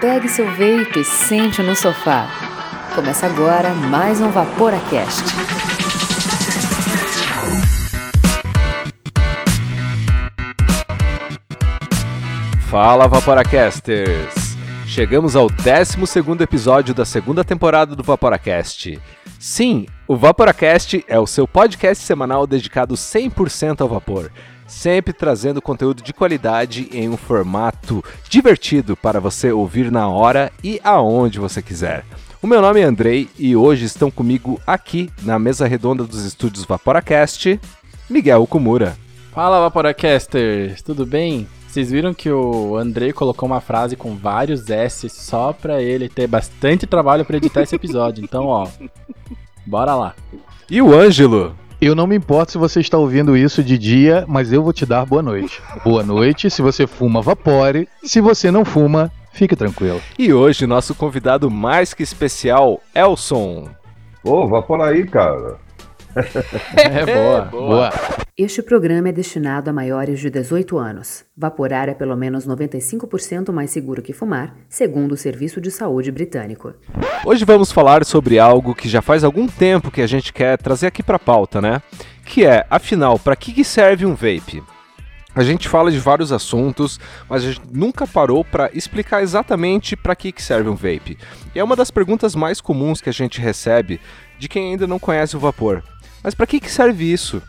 Pegue seu veículo e sente no sofá. Começa agora mais um Vaporacast. Fala Vaporacasters! Chegamos ao 12 episódio da segunda temporada do Vaporacast. Sim, o Vaporacast é o seu podcast semanal dedicado 100% ao vapor, sempre trazendo conteúdo de qualidade em um formato divertido para você ouvir na hora e aonde você quiser. O meu nome é Andrei e hoje estão comigo aqui na mesa redonda dos estúdios Vaporacast, Miguel Kumura. Fala Vaporacasters, tudo bem? Vocês viram que o Andrei colocou uma frase com vários S só pra ele ter bastante trabalho para editar esse episódio. Então, ó, bora lá. E o Ângelo? Eu não me importo se você está ouvindo isso de dia, mas eu vou te dar boa noite. Boa noite, se você fuma, vapore. Se você não fuma, fique tranquilo. E hoje, nosso convidado mais que especial, Elson. Ô, vapora aí, cara. É boa, boa. Este programa é destinado a maiores de 18 anos. Vaporar é pelo menos 95% mais seguro que fumar, segundo o Serviço de Saúde Britânico. Hoje vamos falar sobre algo que já faz algum tempo que a gente quer trazer aqui para pauta, né? Que é, afinal, para que, que serve um vape? A gente fala de vários assuntos, mas a gente nunca parou para explicar exatamente para que, que serve um vape. E é uma das perguntas mais comuns que a gente recebe de quem ainda não conhece o vapor. Mas para que, que serve isso?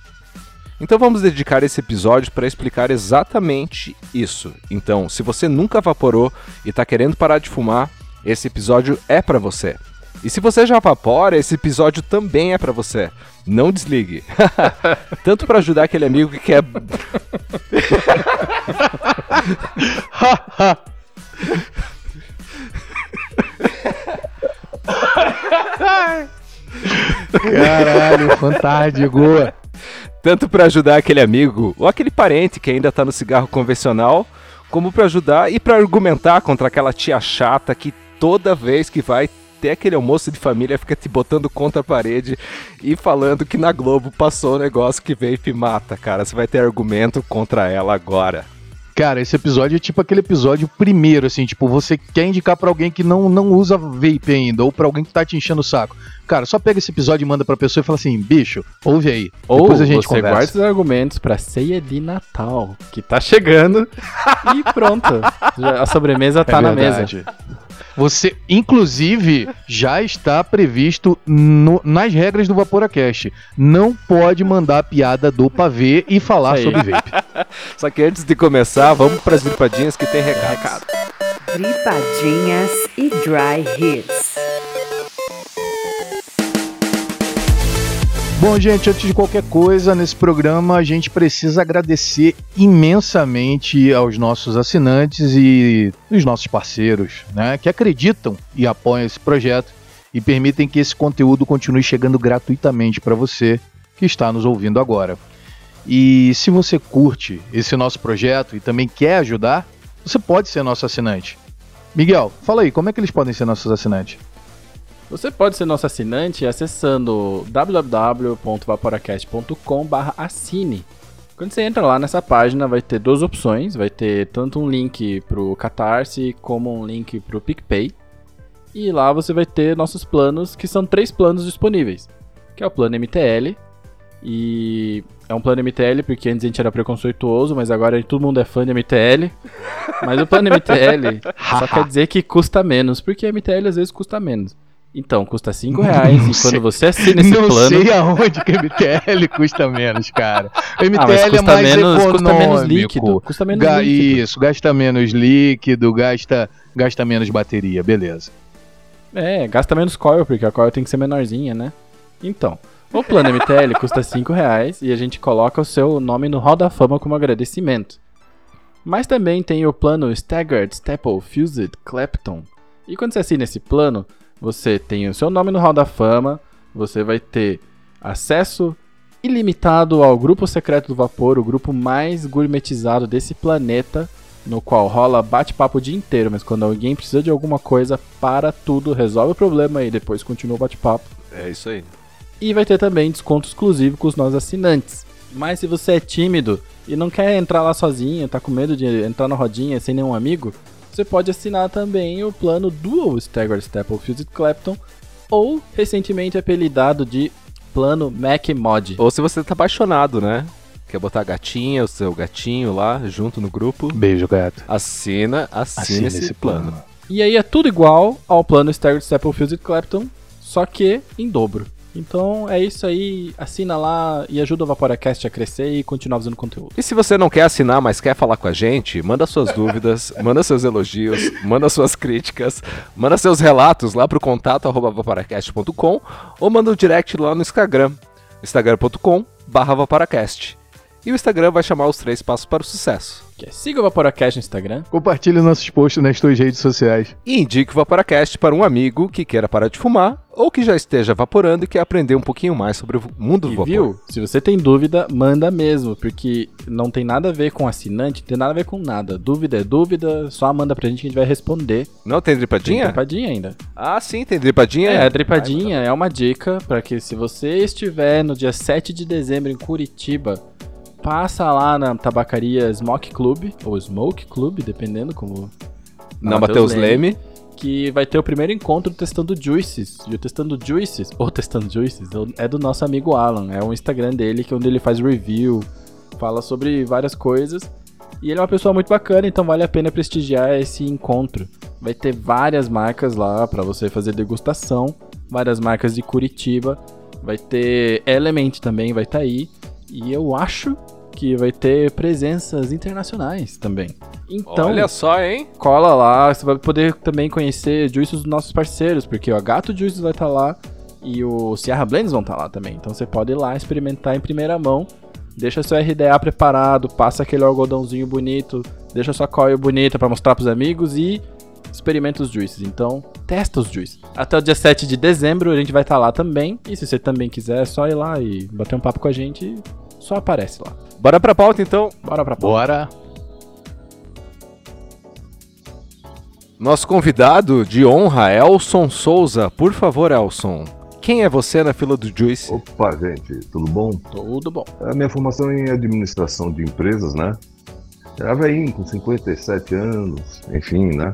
Então vamos dedicar esse episódio para explicar exatamente isso. Então, se você nunca vaporou e está querendo parar de fumar, esse episódio é para você. E se você já vapora, esse episódio também é para você. Não desligue. Tanto para ajudar aquele amigo que quer Caralho, fantástico. tanto para ajudar aquele amigo ou aquele parente que ainda tá no cigarro convencional, como para ajudar e para argumentar contra aquela tia chata que toda vez que vai ter aquele almoço de família fica te botando contra a parede e falando que na Globo passou o negócio que vape mata, cara. Você vai ter argumento contra ela agora. Cara, esse episódio é tipo aquele episódio primeiro, assim, tipo, você quer indicar pra alguém que não, não usa vape ainda, ou pra alguém que tá te enchendo o saco. Cara, só pega esse episódio e manda pra pessoa e fala assim, bicho, ouve aí. Ou Depois a gente você conversa. guarda os argumentos pra ceia de Natal, que tá chegando, e pronto. Já- a sobremesa tá É na mesa. Você, inclusive, já está previsto no- nas regras do Vaporacast. Não pode mandar piada do pavê e falar aí. sobre vape. Só que antes de começar, vamos para as gripadinhas que tem recado. Gripadinhas e Dry Hits. Bom, gente, antes de qualquer coisa, nesse programa a gente precisa agradecer imensamente aos nossos assinantes e os nossos parceiros, né, que acreditam e apoiam esse projeto e permitem que esse conteúdo continue chegando gratuitamente para você que está nos ouvindo agora. E se você curte esse nosso projeto e também quer ajudar, você pode ser nosso assinante. Miguel, fala aí, como é que eles podem ser nossos assinantes? Você pode ser nosso assinante acessando www.vaporacast.com.br assine. Quando você entra lá nessa página, vai ter duas opções. Vai ter tanto um link pro Catarse como um link pro PicPay. E lá você vai ter nossos planos, que são três planos disponíveis. Que é o plano MTL. E é um plano MTL porque antes a gente era preconceituoso, mas agora todo mundo é fã de MTL. Mas o plano MTL só quer dizer que custa menos, porque MTL às vezes custa menos. Então, custa 5 reais Não e sei. quando você assina esse não plano. sei aonde que MTL custa menos, cara. O MTL Ah, é custa mais menos, econômico. custa menos líquido. Custa menos Ga- líquido. Isso, gasta menos líquido, gasta, gasta menos bateria, beleza. É, gasta menos coil, porque a coil tem que ser menorzinha, né? Então, o plano MTL custa 5 reais e a gente coloca o seu nome no Hall da Fama como agradecimento. Mas também tem o plano Staggered, Staple, Fused, Clapton. E quando você assina esse plano, você tem o seu nome no Hall da Fama, você vai ter acesso ilimitado ao grupo secreto do vapor, o grupo mais gourmetizado desse planeta, no qual rola bate-papo o dia inteiro, mas quando alguém precisa de alguma coisa, para tudo, resolve o problema e depois continua o bate-papo. É isso aí. E vai ter também desconto exclusivo com os nossos assinantes. Mas se você é tímido e não quer entrar lá sozinho, tá com medo de entrar na rodinha sem nenhum amigo, você pode assinar também o plano Dual Staggered Staple Fused Clapton, ou recentemente apelidado de plano Mac Mod. Ou se você tá apaixonado, né? Quer botar a gatinha, o seu gatinho lá junto no grupo, Beijo, gato. assina, assina, Assina esse, plano. E aí é tudo igual ao plano Staggered Staple Fused Clapton, só que em dobro. Então é isso aí, assina lá e ajuda o Vaporacast a crescer e continuar fazendo conteúdo. E se você não quer assinar, mas quer falar com a gente, manda suas dúvidas, manda seus elogios, manda suas críticas, manda seus relatos lá pro contato vaporacast.com ou manda um direct lá no Instagram, instagram.com barra vaporacast. E o Instagram vai chamar os três passos para o sucesso. Que é, siga o Vaporacast no Instagram. Compartilhe nossos posts nas tuas redes sociais. E indique o Vaporacast para um amigo que queira parar de fumar ou que já esteja vaporando e quer aprender um pouquinho mais sobre o mundo do E vapor. viu? Se você tem dúvida, manda mesmo, porque não tem nada a ver com assinante, não tem nada a ver com nada. Dúvida é dúvida, só manda pra gente que a gente vai responder. Não tem Tem dripadinha? ainda. Ah, sim, tem dripadinha. É, a tripadinha é uma dica pra que se você estiver no dia 7 de dezembro em Curitiba, passa lá na tabacaria Smoke Club, ou Smoke Club, dependendo como... Não, Matheus Leme. que vai ter o primeiro encontro testando Juices. E o testando Juices, ou testando Juices, é do nosso amigo Alan. É o Instagram dele, que é onde ele faz review, fala sobre várias coisas. E ele é uma pessoa muito bacana, então vale a pena prestigiar esse encontro. Vai ter várias marcas lá para você fazer degustação, várias marcas de Curitiba. Vai ter Element também, vai estar aí. E eu acho que vai ter presenças internacionais também. Então, Olha só, hein? cola lá, você vai poder também conhecer juízes dos nossos parceiros, porque o Gato Juices vai estar lá e o Sierra Blends vão estar lá também. Então você pode ir lá experimentar em primeira mão, deixa seu RDA preparado, passa aquele algodãozinho bonito, deixa sua coil bonita para mostrar pros amigos e experimenta os juices. Então, testa os juices. Até o dia 7 de dezembro a gente vai estar lá também, e se você também quiser, é só ir lá e bater um papo com a gente, só aparece lá. Bora pra pauta então. Bora pra Bora. Nosso convidado de honra, Elson Souza. Por favor, Elson. Quem é você na fila do Juice? Opa, gente, tudo bom? Tudo bom. A minha formação é em administração de empresas, né? Era velhinho, com 57 anos, enfim, né?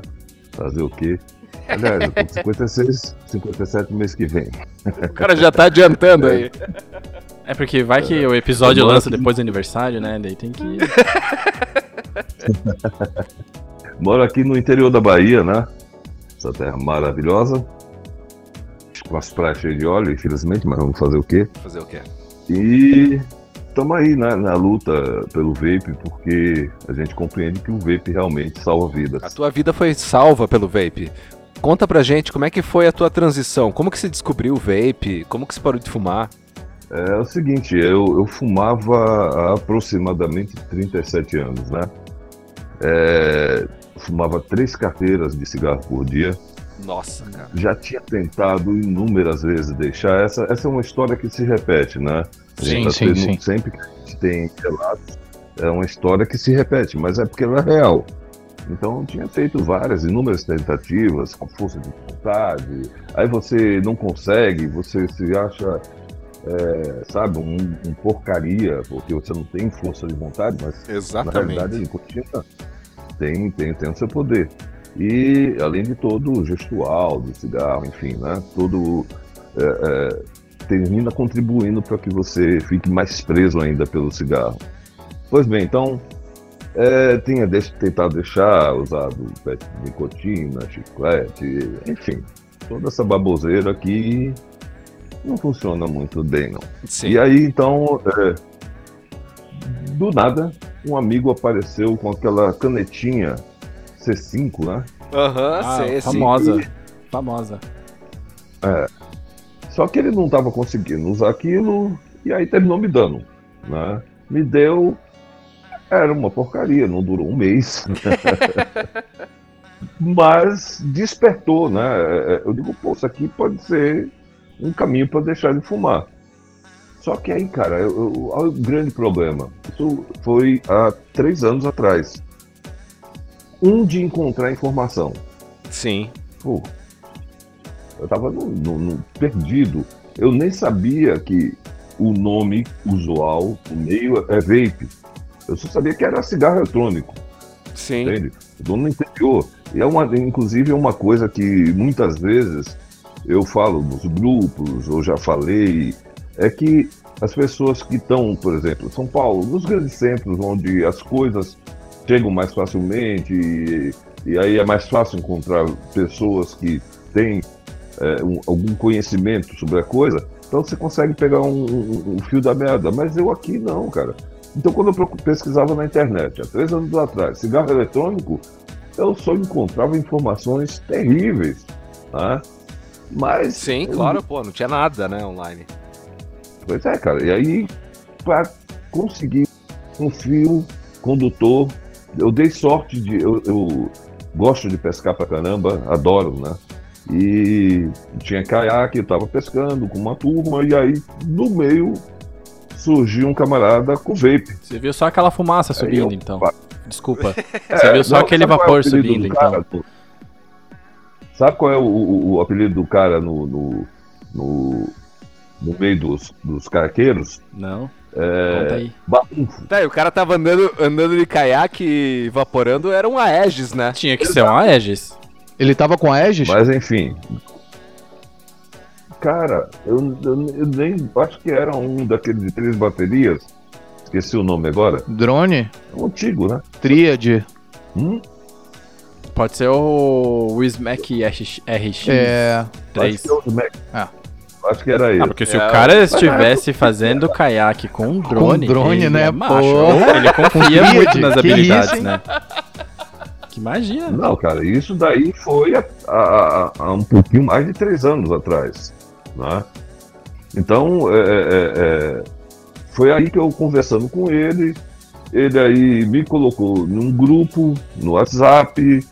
Fazer o quê? Aliás, eu tô com 56, 57 mês que vem. O cara já tá adiantando aí. É porque vai que o episódio lança depois do aniversário, né? Daí tem que. Moro aqui no interior da Bahia, né? Essa terra maravilhosa. Com as praias cheias de óleo, infelizmente, mas vamos fazer o quê? Fazer o quê? E estamos aí né, na luta pelo vape, porque a gente compreende que o vape realmente salva vidas. A tua vida foi salva pelo vape. Conta pra gente como é que foi a tua transição. Como que você descobriu o vape? Como que você parou de fumar? É o seguinte, eu, eu fumava há aproximadamente 37 anos, né? É, fumava três carteiras de cigarro por dia. Nossa, cara. Já tinha tentado inúmeras vezes deixar. Essa, essa é uma história que se repete, né? A Sim, tá sim, tendo- sim. Sempre que a gente tem relatos, é uma história que se repete, mas é porque ela é real. Então eu tinha feito várias, inúmeras tentativas com força de vontade. Aí você não consegue, você se acha, é, sabe, um, um porcaria, porque você não tem força de vontade, mas na realidade, a nicotina tem, tem, tem o seu poder. E, além de todo o gestual do cigarro, enfim, né? Todo. é, é, termina contribuindo para que você fique mais preso ainda pelo cigarro. Pois bem, então. É, tinha deix- tentado deixar, usado nicotina, chiclete, enfim, toda essa baboseira que não funciona muito bem, não. Sim. E aí, então, é, do nada, um amigo apareceu com aquela canetinha C5, né? Aham, Ah, sei, sim. famosa. Famosa. Só que ele não estava conseguindo usar aquilo e aí terminou me dando, né? Me deu, era uma porcaria, não durou um mês. Mas despertou, né? É, Eu digo, pô, isso aqui pode ser um caminho para deixar de fumar. Só que aí, cara, eu, eu- o grande problema. Isso foi há três anos atrás. Um de encontrar informação. Sim. Pô, eu tava no, no- no- perdido. Eu nem sabia que o nome usual, o meio é vape. Eu só sabia que era cigarro eletrônico. Sim. Entende? Eu tô no interior. E é uma, inclusive é uma coisa que muitas vezes eu falo nos grupos, ou já falei, é que as pessoas que estão, por exemplo, São Paulo, nos grandes centros onde as coisas chegam mais facilmente e, e aí é mais fácil encontrar pessoas que têm é, um, algum conhecimento sobre a coisa, então você consegue pegar um, um, um, fio da merda. Mas eu aqui não, cara. Então quando eu pesquisava na internet, há três anos atrás, cigarro eletrônico, eu só encontrava informações terríveis. Né? Mas. Sim, claro, pô, não tinha nada, né, online. Pois é, cara. E aí, para conseguir um fio condutor, eu dei sorte de. Eu, eu gosto de pescar pra caramba, adoro, né? E tinha caiaque, eu tava pescando com uma turma, e aí no meio surgiu um camarada com vape. Você viu só aquela fumaça subindo, eu, então? Desculpa. É, Você viu só não, aquele vapor é subindo, então? Sabe qual é o, o, o, apelido do cara no, no, no, no meio dos, dos carqueiros? Não. É, Tá, e o cara tava andando, andando de caiaque evaporando, era um Aegis, né? Tinha que ser um Aegis. Ele tava com Aegis? Mas enfim. Cara, eu, eu, eu, nem. Acho que era um daqueles de três baterias. Esqueci o nome agora. Drone? É um antigo, né? Tríade. Hum? Pode ser o Wismac RX, é... 3. Acho que, é o Mac. Ah. Acho que era ele. Ah, porque se é, o cara estivesse fazendo caiaque com um drone, com drone, né? É macho, ele confia muito nas habilidades, isso, né? Que magia. Não, cara, isso daí foi há, um pouquinho mais de três anos atrás. Né? Então, é, é, é, foi aí que eu conversando com ele, ele aí me colocou num grupo no WhatsApp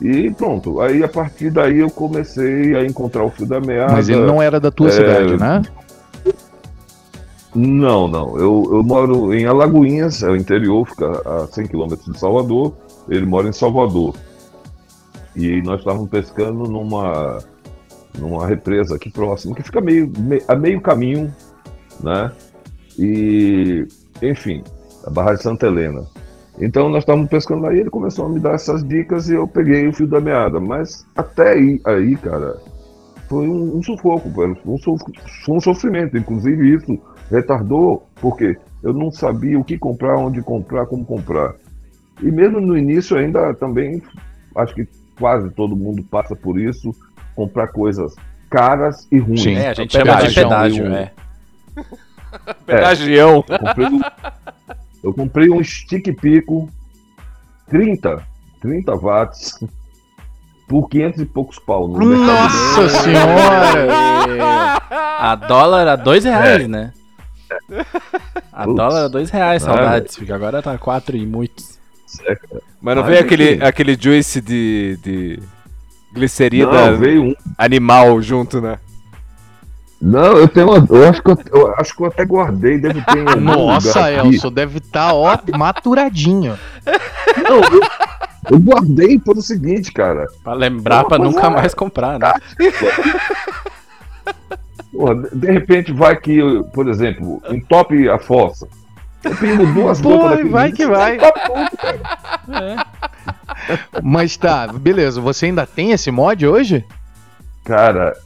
e pronto. Aí a partir daí eu comecei a encontrar o fio da meada. Mas ele não era da tua é... cidade, né? Não, não. Eu, eu moro em Alagoinhas, é o interior, fica a 100 quilômetros de Salvador. Ele mora em Salvador. E nós estávamos pescando numa, numa represa aqui próximo, que fica meio, a meio caminho, né? E, enfim, a Barra de Santa Helena. Então nós estávamos pescando aí, ele começou a me dar essas dicas e eu peguei o fio da meada. Mas até aí, aí cara, foi um, um sufoco, foi um, foi um sofrimento. Inclusive isso retardou, porque eu não sabia o que comprar, onde comprar, como comprar. E mesmo no início ainda também, acho que quase todo mundo passa por isso, comprar coisas caras e ruins. Sim, é, a gente chama de pedágio, um... é. Pedagião. É, comprei eu comprei um stick pico 30, 30 watts por 500 e poucos pau no Nossa senhora! a dólar a dois reais, é. né? A Ups. dólar a dois reais, saudades, porque agora tá quatro e muitos. Mas não veio aquele, aquele juice de, de glicerina não, um. animal junto, né? Não, eu tenho uma, eu acho que eu, eu, acho que eu até guardei, deve ter um Nossa, Elson, deve estar tá, ó maturadinho. Não, eu, eu guardei pelo seguinte, cara. Pra lembrar para nunca mais comprar, né? Porra, de repente vai que, por exemplo, entope a fossa. Eu pingo duas gotas vai que vai. É. Mas tá, beleza. Você ainda tem esse mod hoje? Cara,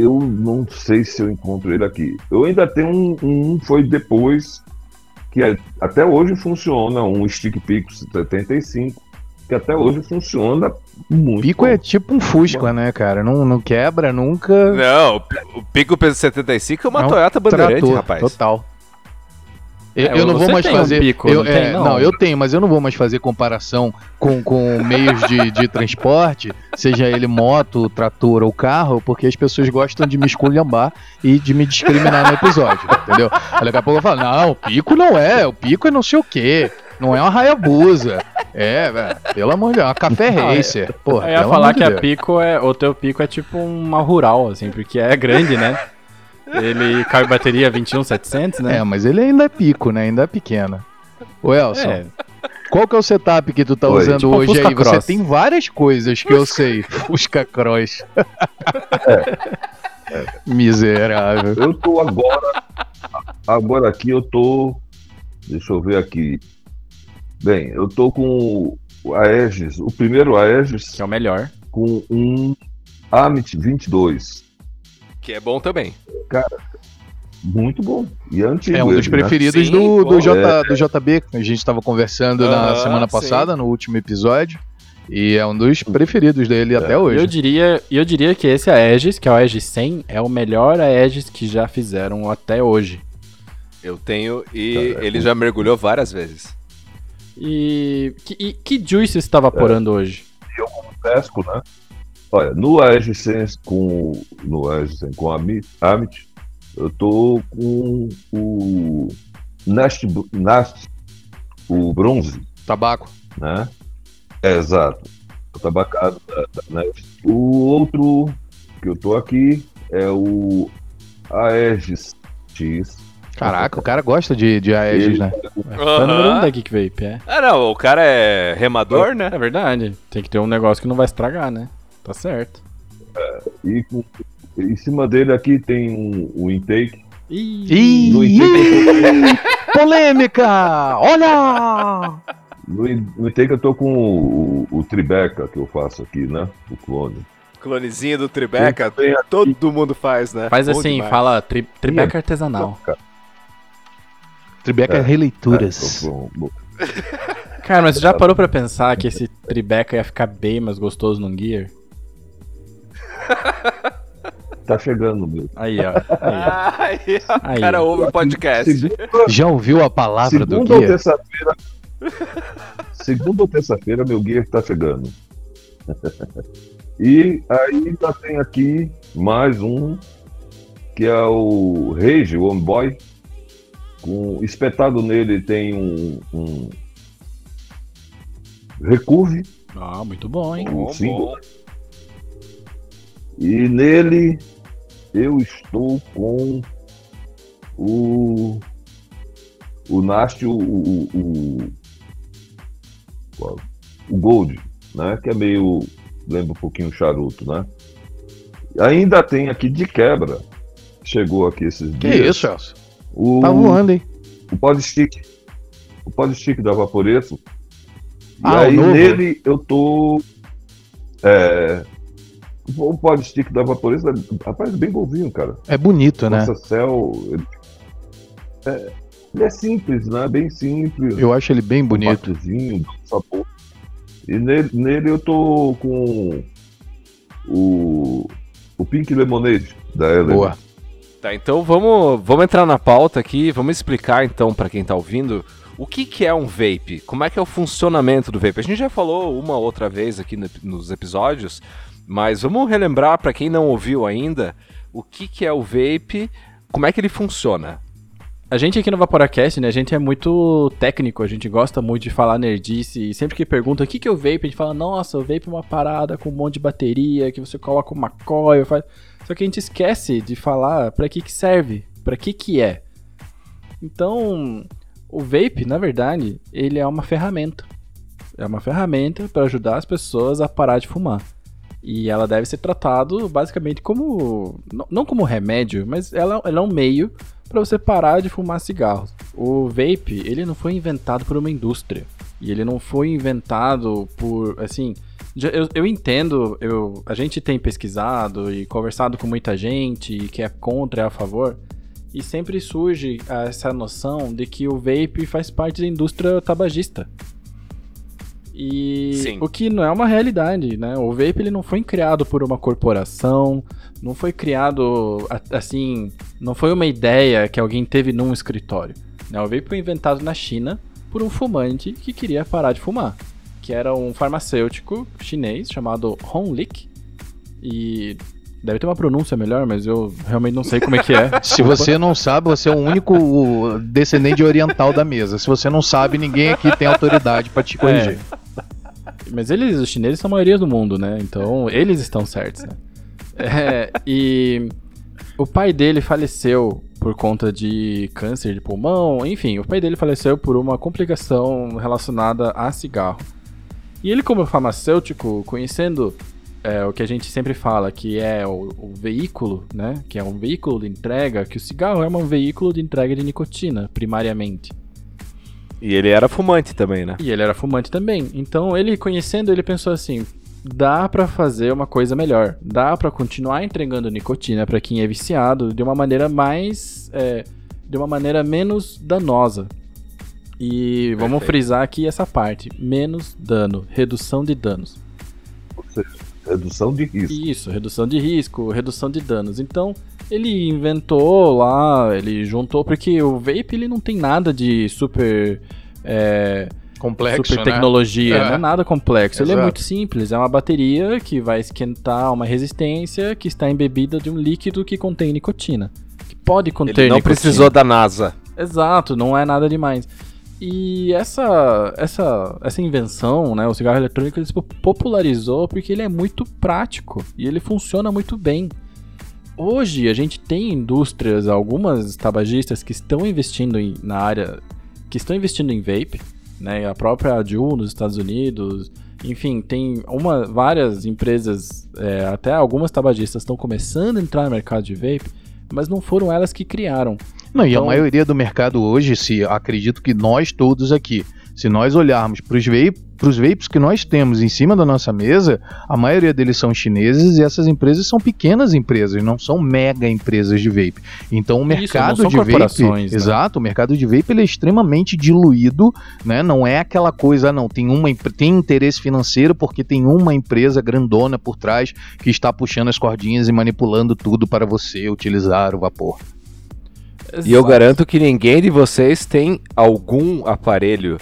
eu não sei se eu encontro ele aqui. Eu ainda tenho um, um foi depois, que é, até hoje funciona, um Stick Pico 75, que até hoje funciona muito. Pico é tipo um Fusca, né, cara? Não, não quebra nunca. Não, o Pico P75 é uma é um Toyota Bandeirante, trator, rapaz. Total. Eu, é, eu não vou mais fazer. Um pico, eu, não, é, tem, não. não, eu tenho, mas eu não vou mais fazer comparação com, com meios de, de transporte, seja ele moto, trator ou carro, porque as pessoas gostam de me esculhambar e de me discriminar no episódio, entendeu? Aí daqui a pouco eu falo, não, o pico não é, o pico é não sei o quê. Não é uma Hayabusa. É, velho. Pelo amor de Deus, é uma café racer. Porra, eu ia falar que a pico é. O teu pico é tipo uma rural, assim, porque é grande, né? Ele cabe bateria 21700, né? É, mas ele ainda é pico, né? Ainda é pequena. Ô Elson, é. qual que é o setup que tu tá Oi, usando tipo hoje aí? Cross. Você tem várias coisas que eu sei. Fusca Cross. É. É. Miserável. Eu tô agora. Agora aqui eu tô. Deixa eu ver aqui. Bem, eu tô com o Aegis, o primeiro Aegis Que é o melhor. com um Amit 22. Que é bom também. Muito bom. E é antigo. É um dos ele, né? preferidos Sim, do, do, J, do JB, que a gente estava conversando na semana sim. passada, no último episódio. E é um dos preferidos dele até E eu hoje. diria, eu diria que esse Aegis, que é o Aegis 100, é o melhor Aegis que já fizeram até hoje. Eu tenho e ele já mergulhou várias vezes. E que, e que juice você está evaporando hoje? Pesco, né? Olha, no Aegis 100 com no Aegis 100 com a Amit, Amit, eu tô com o Nast, Nast o bronze, Tabaco. né? É, exato. O tabacado da, da Nest. O outro que eu tô aqui é o Aegis X. Caraca, o cara gosta de, de Aegis, Ele- né? É fã número um da Geek Vape, é. Ah, não, o cara é remador, né? É verdade. Tem que ter um negócio que não vai estragar, né? Tá certo. E com- em cima dele aqui tem um, um intake. Ih, No intake, polêmica! Olha! no, no intake eu tô com o, o, o Tribeca que eu faço aqui, né? O clone. Clonezinho do Tribeca, todo mundo faz, né? faz Bom assim, demais. fala tri, tribeca artesanal. Tribeca É. Releituras. É, tô com- Cara, mas você já parou pra pensar que esse tribeca ia ficar bem mais gostoso num Gear? tá chegando mesmo. Aí, ó. Aí, Ai, o Aí. cara ouve o podcast. Segunda, Já ouviu a palavra do segunda ou guia? terça-feira. segunda ou terça-feira, meu guia tá chegando. e aí ainda tem aqui mais um, que é o Rage One Boy. Com, espetado nele tem um, um Recurve, Ah, muito bom, hein? um Bom, símbolo. bom. E nele eu estou com o. O Nast, o. O, o, o Gold, né? Que é meio. Lembra um pouquinho o charuto, né? Ainda tem aqui de quebra. Chegou aqui esses Que dias. isso, Celso? O, Tá voando, hein? o Podstick. O Podstick da Vaporeto. E Ah, o aí novo? nele eu tô. É, o Podstick da Vaporeto, rapaz, bem bonzinho, cara. É bonito, né? Nossa Cell. ele- É, ele é simples, né? Bem simples. Eu acho ele bem bonito. Um sabor. E nele, nele eu tô com o, o Pink Lemonade da Ellen. Boa. Tá, então vamos, vamos entrar na pauta aqui, vamos explicar então pra quem tá ouvindo o que, que é um vape, como é que é o funcionamento do vape. A gente já falou uma outra vez aqui no- nos episódios, mas vamos relembrar pra quem não ouviu ainda o que, que é o vape, como é que ele funciona. A gente aqui no Vaporacast, né, a gente é muito técnico, a gente gosta muito de falar nerdice, e sempre que pergunta o que, que é o vape, a gente fala, nossa, o vape é uma parada com um monte de bateria, que você coloca uma coil, faz... Só que a gente esquece de falar pra que que serve, pra que que é. Então, o vape, na verdade, ele é uma ferramenta. É uma ferramenta para ajudar as pessoas a parar de fumar. E ela deve ser tratado basicamente como. não- como remédio, mas ela, ela é um meio para você parar de fumar cigarros. O vape, ele não foi inventado por uma indústria. E ele não foi inventado por, assim, eu, eu entendo, eu, a gente tem pesquisado e conversado com muita gente que é contra e a favor, e sempre surge essa noção de que o vape faz parte da indústria tabagista. E Sim. o que não é uma realidade, né? O vape ele não foi criado por uma corporação, não foi criado assim, não foi uma ideia que alguém teve num escritório. Né? O vape foi inventado na China por um fumante que queria parar de fumar, que era um farmacêutico chinês chamado Hong Lik. E deve ter uma pronúncia melhor, mas eu realmente não sei como é que é. Se você não sabe, você é o único descendente oriental da mesa. Se você não sabe, ninguém aqui tem autoridade pra te corrigir. Mas eles, os chineses, são a maioria do mundo, né? Então, eles estão certos, né? É, e o pai dele faleceu por conta de câncer de pulmão, enfim, o pai dele faleceu por uma complicação relacionada a cigarro. E ele, como farmacêutico, conhecendo é, o que a gente sempre fala, que é o, o veículo, né? Que é um veículo de entrega, que o cigarro é um veículo de entrega de nicotina, primariamente. E ele era fumante também, né? E ele era fumante também. Então, ele conhecendo, ele pensou assim: dá pra fazer uma coisa melhor. Dá pra continuar entregando nicotina pra quem é viciado de uma maneira mais. é, de uma maneira menos danosa. E vamos Perfeito. frisar aqui essa parte: menos dano, redução de danos. Ou seja, redução de risco. Isso, redução de risco, redução de danos. Então, ele inventou lá, ele juntou, porque o vape ele não tem nada de super. é, Complexo, super né? tecnologia, É. não é nada complexo. Ele é Exato. muito simples, é uma bateria que vai esquentar uma resistência que está embebida de um líquido que contém nicotina. Que pode conter Ele não nicotina. precisou da NASA. Exato, não é nada demais. E essa, essa, essa invenção, né, o cigarro eletrônico, ele se popularizou porque ele é muito prático e ele funciona muito bem. Hoje a gente tem indústrias, algumas tabagistas que estão investindo em- na área, que estão investindo em vape, né, a própria Juul nos Estados Unidos, enfim, tem uma, várias empresas, é, até algumas tabagistas estão começando a entrar no mercado de vape, mas não foram elas que criaram. Não, e Então- a maioria do mercado hoje, se acredito que nós todos aqui, se nós olharmos para os vape, pros vapes que nós temos em cima da nossa mesa, a maioria deles são chineses e essas empresas são pequenas empresas, não são mega empresas de vape. Então o Isso, mercado não são de vape, né? exato, o mercado de vape ele é extremamente diluído, né? Não é aquela coisa, ah, não, tem uma tem interesse financeiro porque tem uma empresa grandona por trás que está puxando as cordinhas e manipulando tudo para você utilizar o vapor. E eu Exato. garanto que ninguém de vocês tem algum aparelho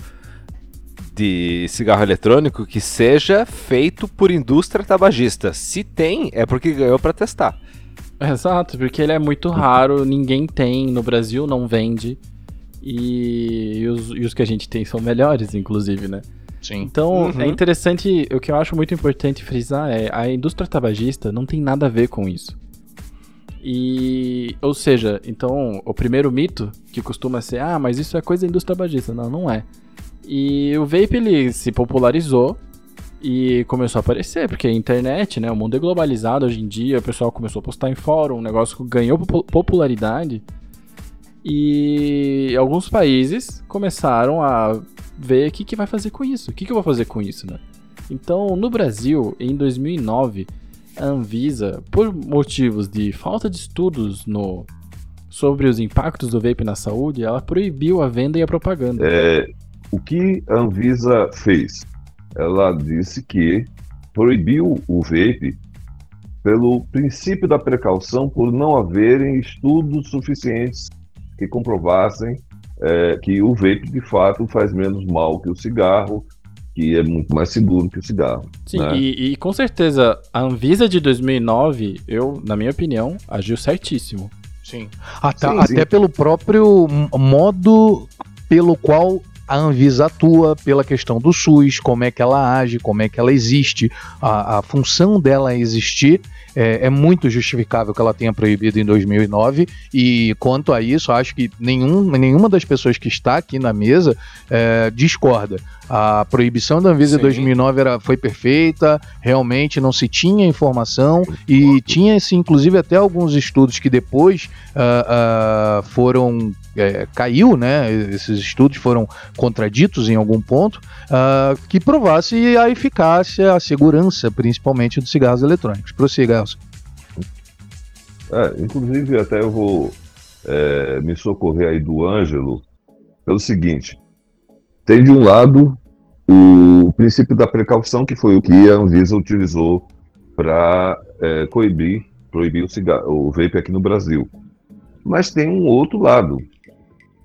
de cigarro eletrônico que seja feito por indústria tabagista. Se tem, é porque ganhou pra testar. Exato, porque ele é muito raro, ninguém tem, no Brasil não vende. E, e os, e os que a gente tem são melhores, inclusive, né? Sim. Então Uhum. é interessante, o que eu acho muito importante frisar é a indústria tabagista não tem nada a ver com isso. E, ou seja, então o primeiro mito que costuma ser, ah, mas isso é coisa da indústria tabagista. Não, não é. E o vape ele se popularizou e começou a aparecer, porque a internet, né, o mundo é globalizado hoje em dia, o pessoal começou a postar em fórum, o negócio ganhou popu- popularidade. E alguns países começaram a ver o que, que vai fazer com isso, o que, que eu vou fazer com isso, né? Então, no Brasil, em 2009, a Anvisa, por motivos de falta de estudos no sobre os impactos do vape na saúde, ela proibiu a venda e a propaganda. É, o que a Anvisa fez? Ela disse que proibiu o vape pelo princípio da precaução por não haverem estudos suficientes que comprovassem é, que o vape de fato faz menos mal que o cigarro, que é muito mais seguro que o cigarro. Sim, né? e, e com certeza a Anvisa de 2009, eu, na minha opinião, agiu certíssimo. Sim. Até, Sim, até sim. pelo próprio modo pelo qual a Anvisa atua, pela questão do SUS, como é que ela age, como é que ela existe, a, a função dela existir. É, é muito justificável que ela tenha proibido em 2009 e quanto a isso, acho que nenhum, nenhuma das pessoas que está aqui na mesa é, discorda. A proibição da Anvisa em Sim. 2009 era, foi perfeita, realmente não se tinha informação e tinha-se inclusive até alguns estudos que depois ah, ah, foram é, caiu, né? Esses estudos foram contraditos em algum ponto ah, que provasse a eficácia, a segurança, principalmente dos cigarros eletrônicos. Prossiga. É, inclusive, até eu vou é, me socorrer aí do Ângelo pelo seguinte: tem de um lado o princípio da precaução, que foi o que a Anvisa utilizou para coibir, proibir o, cigarro, o vape aqui no Brasil. Mas tem um outro lado,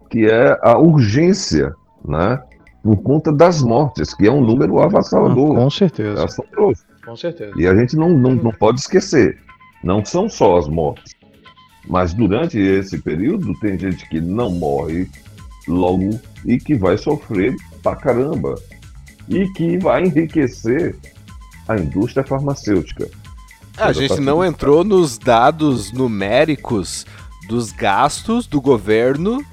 que é a urgência, né? Por conta das mortes, que é um número avassalador, Com certeza. assombroso. Com certeza. E a gente não, não, não pode esquecer, não são só as mortes. Mas durante esse período tem gente que não morre logo e que vai sofrer pra caramba. E que vai enriquecer a indústria farmacêutica. A gente não entrou nos dados numéricos dos gastos do governo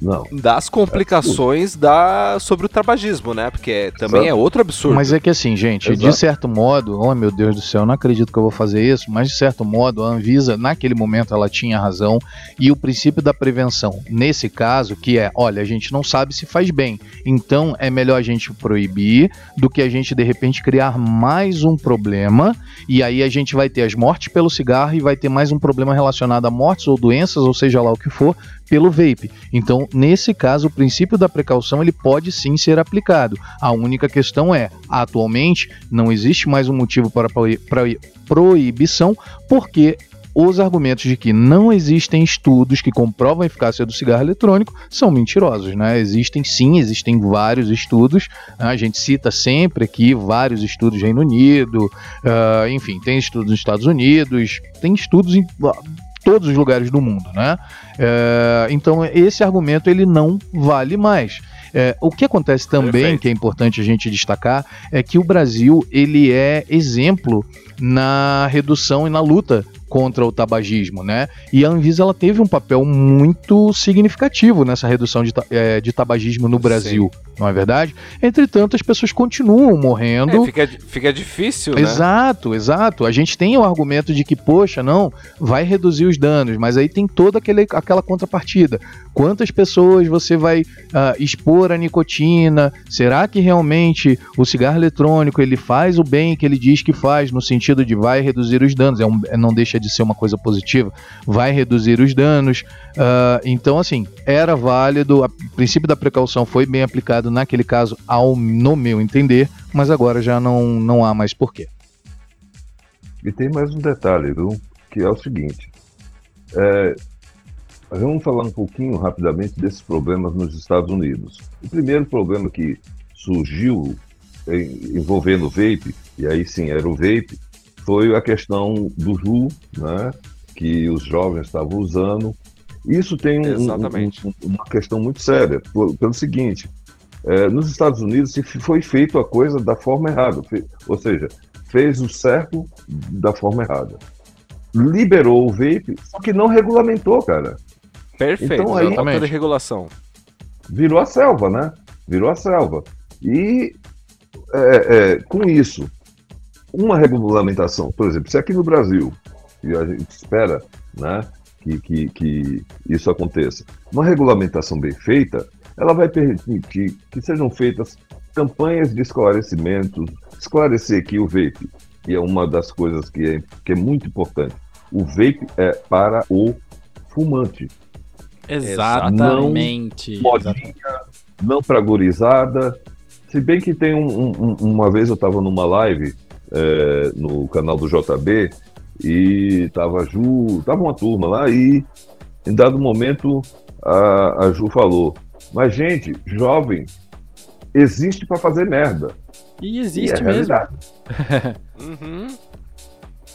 Não. das complicações da sobre o tabagismo, né? Porque também Exato. é outro absurdo. Mas é que assim, gente, de Exato. certo modo, oh meu Deus do céu, eu não acredito que eu vou fazer isso, mas de certo modo, a Anvisa, naquele momento, ela tinha razão. E o princípio da prevenção, nesse caso, que é, olha, a gente não sabe se faz bem, então é melhor a gente proibir do que a gente, de repente, criar mais um problema. E aí a gente vai ter as mortes pelo cigarro e vai ter mais um problema relacionado a mortes ou doenças, ou seja lá o que for, pelo vape. Então, nesse caso, o princípio da precaução ele pode sim ser aplicado. A única questão é, atualmente não existe mais um motivo para proi- proi- proibição, porque os argumentos de que não existem estudos que comprovam a eficácia do cigarro eletrônico são mentirosos, né? Existem sim, existem vários estudos. né? A gente cita sempre aqui vários estudos no Reino Unido, ah, enfim, tem estudos nos Estados Unidos, tem estudos em ah, todos os lugares do mundo, né? É, então esse argumento ele não vale mais. É, o que acontece também, Perfeito. que é importante a gente destacar, é que o Brasil ele é exemplo na redução e na luta contra o tabagismo, né? E a Anvisa ela teve um papel muito significativo nessa redução de, eh, de tabagismo no Brasil, não é verdade? Entretanto, as pessoas continuam morrendo. É, fica, fica difícil, né? Exato, exato. A gente tem o argumento de que, poxa, não, vai reduzir os danos, mas aí tem toda aquele, aquela contrapartida. Quantas pessoas você vai ah, expor a nicotina? Será que realmente o cigarro eletrônico ele faz o bem que ele diz que faz, no sentido de vai reduzir os danos? É um- é- não deixa de ser uma coisa positiva, vai reduzir os danos. Ah, então, assim, era válido, o princípio da precaução foi bem aplicado naquele caso, ao, no meu entender, mas agora já não, não há mais porquê. E tem mais um detalhe, viu? Que é o seguinte. É, vamos falar um pouquinho rapidamente desses problemas nos Estados Unidos. O primeiro problema que surgiu envolvendo o vape, e aí sim era o vape, foi a questão do JU, né? Que os jovens estavam usando. Isso tem um- um- Exatamente. um- uma questão muito séria, por- pelo seguinte. é, nos Estados Unidos se foi feito a coisa da forma errada, ou seja, fez o certo da forma errada. Liberou o vape, só que não regulamentou, cara. Perfeito. Então aí- falta de regulação. Virou a selva, né? Virou a selva. E é, é, com isso, uma regulamentação, por exemplo, se aqui no Brasil, e a gente espera né, que, que, que isso aconteça, uma regulamentação bem feita, ela vai permitir que sejam feitas campanhas de esclarecimento, esclarecer que o vape, que é uma das coisas que é, que é muito importante, o vape é para o fumante. Exatamente. modinha, não pra gurizada. Se bem que tem um, um- um- uma vez eu tava numa live é, no canal do JB e tava a Ju, tava uma turma lá e em dado momento a, a Ju falou, mas gente, jovem existe pra fazer merda. E E existe é mesmo. Uhum.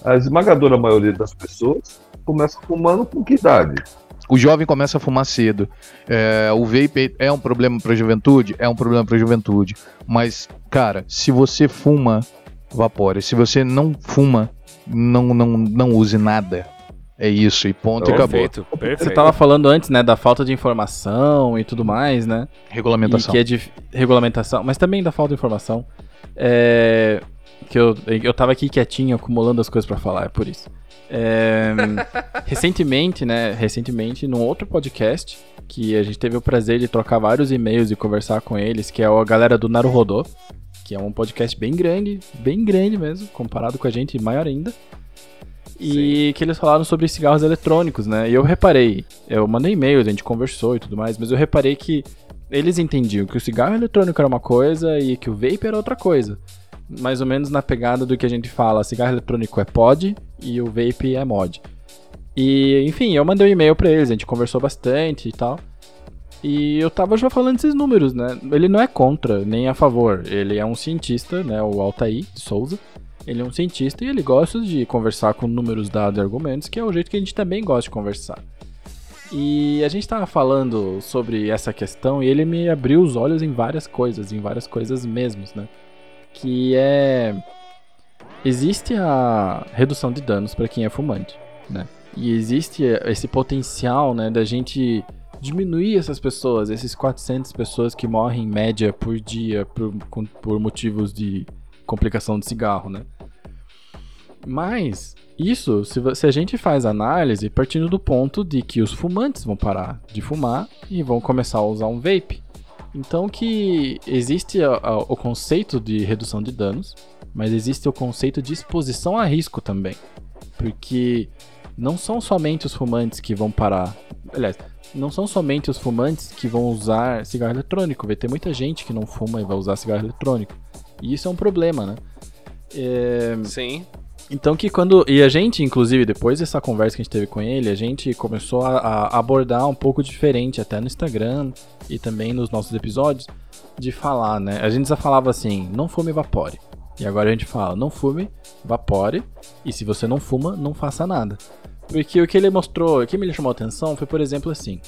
A esmagadora maioria das pessoas começa fumando com que idade? O jovem começa a fumar cedo. É, o vape é um problema para a juventude? É um problema para a juventude. Mas, cara, se você fuma, vapore. Se você não fuma, não, não, não use nada. É isso, e ponto e acabou. Perfeito, Você perfeito. tava falando antes, né, da falta de informação e tudo mais, né? Regulamentação. E que é de regulamentação, mas também da falta de informação. É, que eu, eu tava aqui quietinho, acumulando as coisas pra falar, é por isso. É, recentemente, né, recentemente, num outro podcast, que a gente teve o prazer de trocar vários e-mails e conversar com eles, que é a galera do Naruhodô, que é um podcast bem grande, bem grande mesmo, comparado com a gente, maior ainda. E que eles falaram sobre cigarros eletrônicos, né? E eu reparei, eu mandei e-mails, a gente conversou e tudo mais, mas eu reparei que eles entendiam que o cigarro eletrônico era uma coisa e que o vape era outra coisa. Mais ou menos na pegada do que a gente fala, cigarro eletrônico é pod e o vape é mod. E, enfim, eu mandei um e-mail pra eles, a gente conversou bastante e tal. E eu tava já falando desses números, né? Ele não é contra, nem a favor. Ele é um cientista, né? O Altair de Souza. Ele é um cientista e ele gosta de conversar com números, dados e argumentos, que é o jeito que a gente também gosta de conversar. E a gente tava falando sobre essa questão e ele me abriu os olhos em várias coisas, em várias coisas mesmo, né? Que é. Existe a redução de danos para quem é fumante, né? E existe esse potencial, né, da gente diminuir essas pessoas, esses 400 pessoas que morrem em média por dia por, por motivos de complicação de cigarro, né? Mas isso, se, se, a gente faz análise partindo do ponto de que os fumantes vão parar de fumar e vão começar a usar um vape. Então que existe a, a, o conceito de redução de danos, mas existe o conceito de exposição a risco também. Porque não são somente os fumantes que vão parar. Aliás, não são somente os fumantes que vão usar cigarro eletrônico. Vai ter muita gente que não fuma e vai usar cigarro eletrônico. E isso é um problema, né? É... Sim. Então que quando. E a gente, inclusive, depois dessa conversa que a gente teve com ele, a gente começou a, a abordar um pouco diferente, até no Instagram e também nos nossos episódios, de falar, né? A gente já falava assim, não fume evapore. E agora a gente fala, não fume, vapore, e se você não fuma, não faça nada. Porque o que ele mostrou, o que me chamou a atenção foi, por exemplo, assim: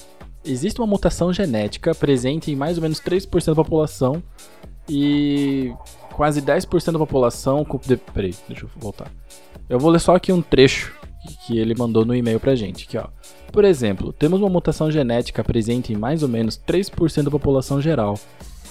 existe uma mutação genética presente em mais ou menos 3% da população e quase 10% da população. Com... Peraí, deixa eu voltar. Eu vou ler só aqui um trecho que ele mandou no e-mail pra gente. Aqui, ó. Por exemplo, temos uma mutação genética presente em mais ou menos 3% da população geral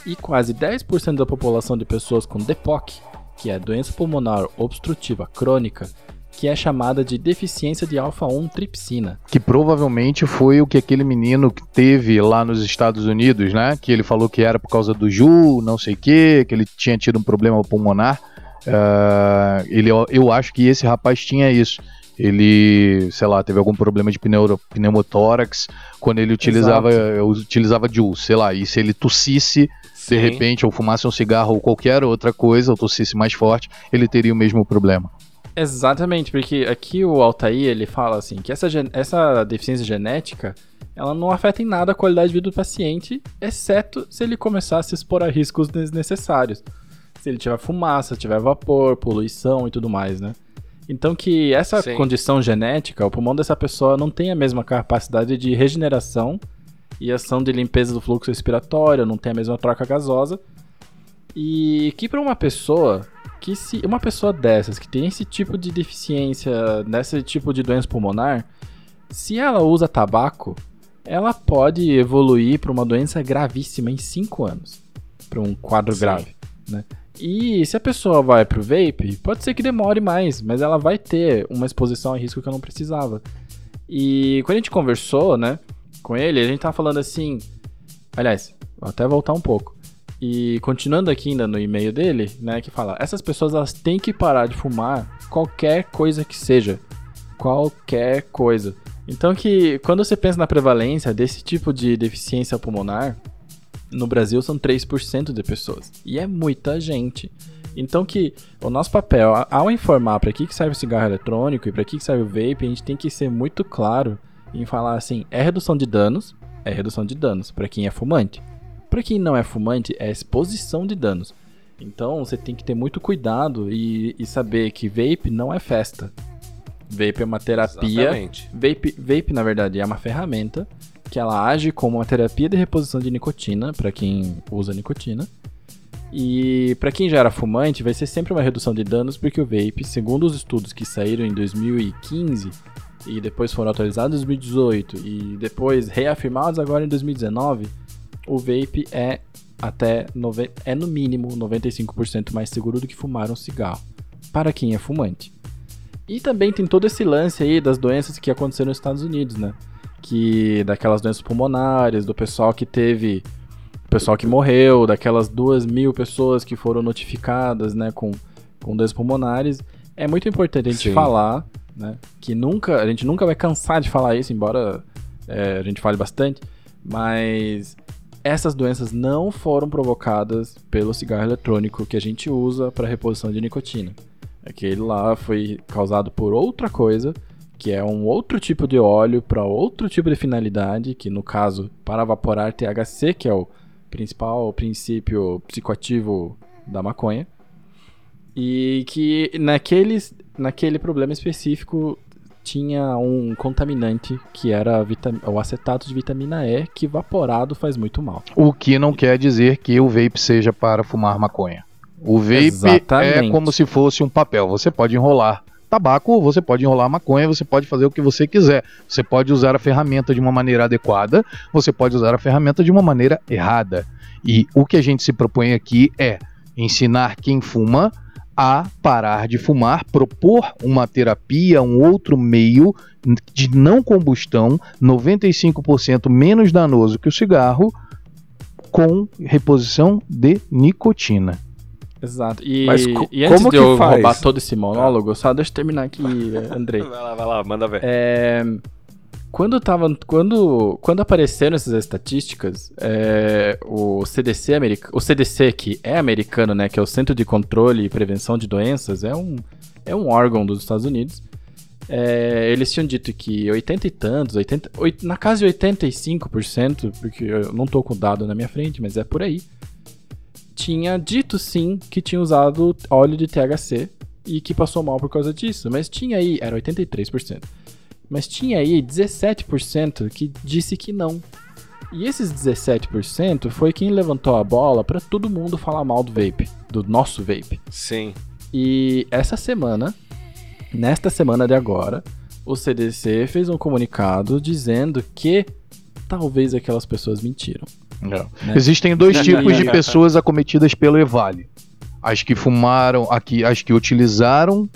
e quase 10% da população de pessoas com DPOC, que é doença pulmonar obstrutiva crônica, que é chamada de deficiência de alfa-1 tripsina. Que provavelmente foi o que aquele menino teve lá nos Estados Unidos, né? Que ele falou que era por causa do Ju, não sei o quê, que ele tinha tido um problema pulmonar. Uh, ele, eu acho que esse rapaz tinha isso. Ele, sei lá, teve algum problema de pneu, pneumotórax quando ele utilizava, utilizava Ju, sei lá, e se ele tossisse Sim. de repente, ou fumasse um cigarro ou qualquer outra coisa, ou tossisse mais forte, ele teria o mesmo problema. Exatamente, porque aqui o Altair ele fala assim que essa, essa deficiência genética ela não afeta em nada a qualidade de vida do paciente, exceto se ele começar a se expor a riscos desnecessários. Se ele tiver fumaça, tiver vapor, poluição e tudo mais, né? Então que essa Sim. condição genética, o pulmão dessa pessoa não tem a mesma capacidade de regeneração e ação de limpeza do fluxo respiratório, não tem a mesma troca gasosa. E que para uma pessoa que se uma pessoa dessas que tem esse tipo de deficiência, nesse tipo de doença pulmonar, se ela usa tabaco, ela pode evoluir para uma doença gravíssima em 5 anos, para um quadro Sim. grave, né? E se a pessoa vai pro vape, pode ser que demore mais, mas ela vai ter uma exposição a risco que eu não precisava. E quando a gente conversou, né, com ele, a gente tava falando assim, aliás, vou até voltar um pouco. E continuando aqui ainda no e-mail dele, né, que fala: essas pessoas elas têm que parar de fumar qualquer coisa que seja, qualquer coisa. Então que quando você pensa na prevalência desse tipo de deficiência pulmonar, no Brasil são 3% de pessoas. E é muita gente. Então que o nosso papel, ao informar para que, que serve o cigarro eletrônico e para que, que serve o vape, a gente tem que ser muito claro em falar assim, é redução de danos, é redução de danos para quem é fumante. Para quem não é fumante, é exposição de danos. Então você tem que ter muito cuidado e, e saber que vape não é festa. Vape é uma terapia. Exatamente. Vape, vape, na verdade, é uma ferramenta que ela age como uma terapia de reposição de nicotina, para quem usa nicotina. E para quem já era fumante, vai ser sempre uma redução de danos, porque o vape, segundo os estudos que saíram em 2015 e depois foram atualizados em 2018 e depois reafirmados agora em 2019, o vape é até nove... é no mínimo 95% mais seguro do que fumar um cigarro, para quem é fumante. E também tem todo esse lance aí das doenças que aconteceram nos Estados Unidos, né? Que daquelas doenças pulmonares, do pessoal que teve, pessoal que morreu, daquelas duas mil pessoas que foram notificadas, né, com, com doenças pulmonares. É muito importante a gente Sim. falar, né? Que nunca, a gente nunca vai cansar de falar isso, embora é, a gente fale bastante, mas essas doenças não foram provocadas pelo cigarro eletrônico que a gente usa para reposição de nicotina. Aquele lá foi causado por outra coisa, que é um outro tipo de óleo para outro tipo de finalidade, que no caso para evaporar THC, que é o principal princípio psicoativo da maconha. E que naqueles, naquele problema específico tinha um contaminante que era o acetato de vitamina E, que evaporado faz muito mal. O que não quer dizer que o vape seja para fumar maconha. O vape é Exatamente. é como se fosse um papel. Você pode enrolar tabaco, você pode enrolar maconha, você pode fazer o que você quiser. Você pode usar a ferramenta de uma maneira adequada, você pode usar a ferramenta de uma maneira errada. E o que a gente se propõe aqui é ensinar quem fuma a parar de fumar, propor uma terapia, um outro meio de não combustão, 95% menos danoso que o cigarro, com reposição de nicotina. Exato. E, Mas co- e antes como de que eu faz? roubar todo esse monólogo, só deixa eu terminar aqui, Andrei. Vai lá, vai lá, manda ver. É, quando, tava, quando, quando apareceram essas estatísticas, é, o CDC americano, o CDC que é americano, né, que é o Centro de Controle e Prevenção de Doenças, é um, é um órgão dos Estados Unidos. É, eles tinham dito que 80 e tantos, 80, oit- na casa de 85%, porque eu não tô com o dado na minha frente, mas é por aí, tinha dito sim que tinha usado óleo de THC e que passou mal por causa disso. Mas tinha aí, era 83%. Mas tinha aí 17% que disse que não. E esses 17% foi quem levantou a bola pra todo mundo falar mal do vape, do nosso vape. Sim. E essa semana, nesta semana de agora, o CDC fez um comunicado dizendo que talvez aquelas pessoas mentiram. Né? Existem dois tipos de pessoas acometidas pelo EVALE. As que fumaram, aqui, as que utilizaram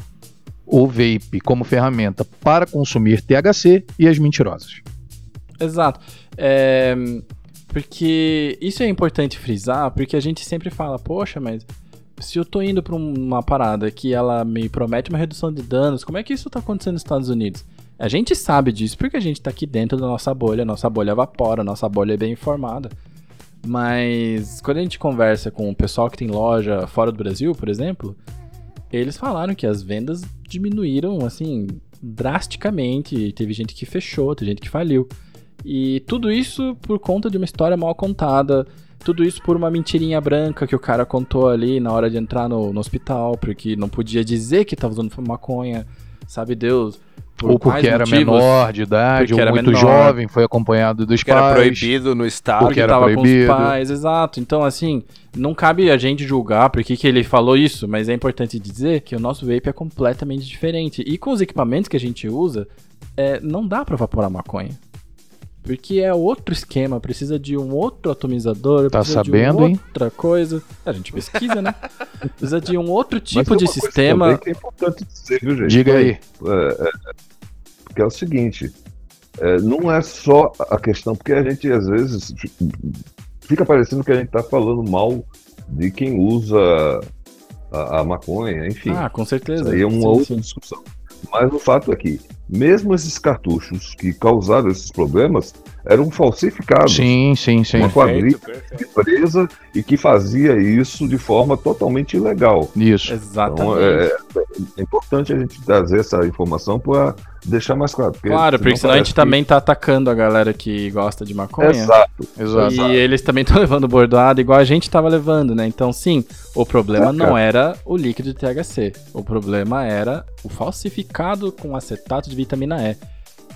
o vape como ferramenta para consumir THC e as mentirosas. Exato. É, porque isso é importante frisar, porque a gente sempre fala, poxa, mas se eu tô indo um- uma parada que ela me promete uma redução de danos, como é que isso tá acontecendo nos Estados Unidos? A gente sabe disso porque a gente tá aqui dentro da nossa bolha, nossa bolha evapora, nossa bolha é bem informada. Mas quando a gente conversa com o pessoal que tem loja fora do Brasil, por exemplo, eles falaram que as vendas diminuíram assim drasticamente. Teve gente que fechou, teve gente que faliu. E tudo isso por conta de uma história mal contada. Tudo isso por uma mentirinha branca que o cara contou ali na hora de entrar no, no hospital, porque não podia dizer que tava usando maconha, sabe Deus. Por ou porque era motivos, menor de idade, Porque ou era muito menor. jovem, foi acompanhado dos Que era pais. proibido no estado. Porque porque era tava proibido. com os pais, exato. Então, assim, não cabe a gente julgar por que que ele falou isso, mas é importante dizer que o nosso vape é completamente diferente. E com os equipamentos que a gente usa, é, não dá pra evaporar maconha. Porque é outro esquema, precisa de um outro atomizador, Tá precisa sabendo, de hein? outra coisa. A gente pesquisa, né? precisa de um outro tipo de sistema. é importante dizer, viu, gente? Diga aí. que é o seguinte: é, não é só a questão, porque a gente às vezes fica parecendo que a gente está falando mal de quem usa a, a maconha, enfim. Ah, com certeza. Isso aí é uma Sim, outra sim. discussão. Mas o fato é que, mesmo esses cartuchos que causaram esses problemas, eram falsificados. Sim, sim, sim. Uma quadrilha de empresa e que fazia isso de forma totalmente ilegal. Isso. Exatamente. Então, é, é importante a gente trazer essa informação para deixar mais claro. porque Claro, porque senão a gente que- também tá atacando a galera que gosta de maconha. Exato. Exato. E eles também estão levando bordoada igual a gente tava levando, né? Então, sim, o problema É, não era o líquido de THC. O problema era o falsificado com acetato de vitamina E.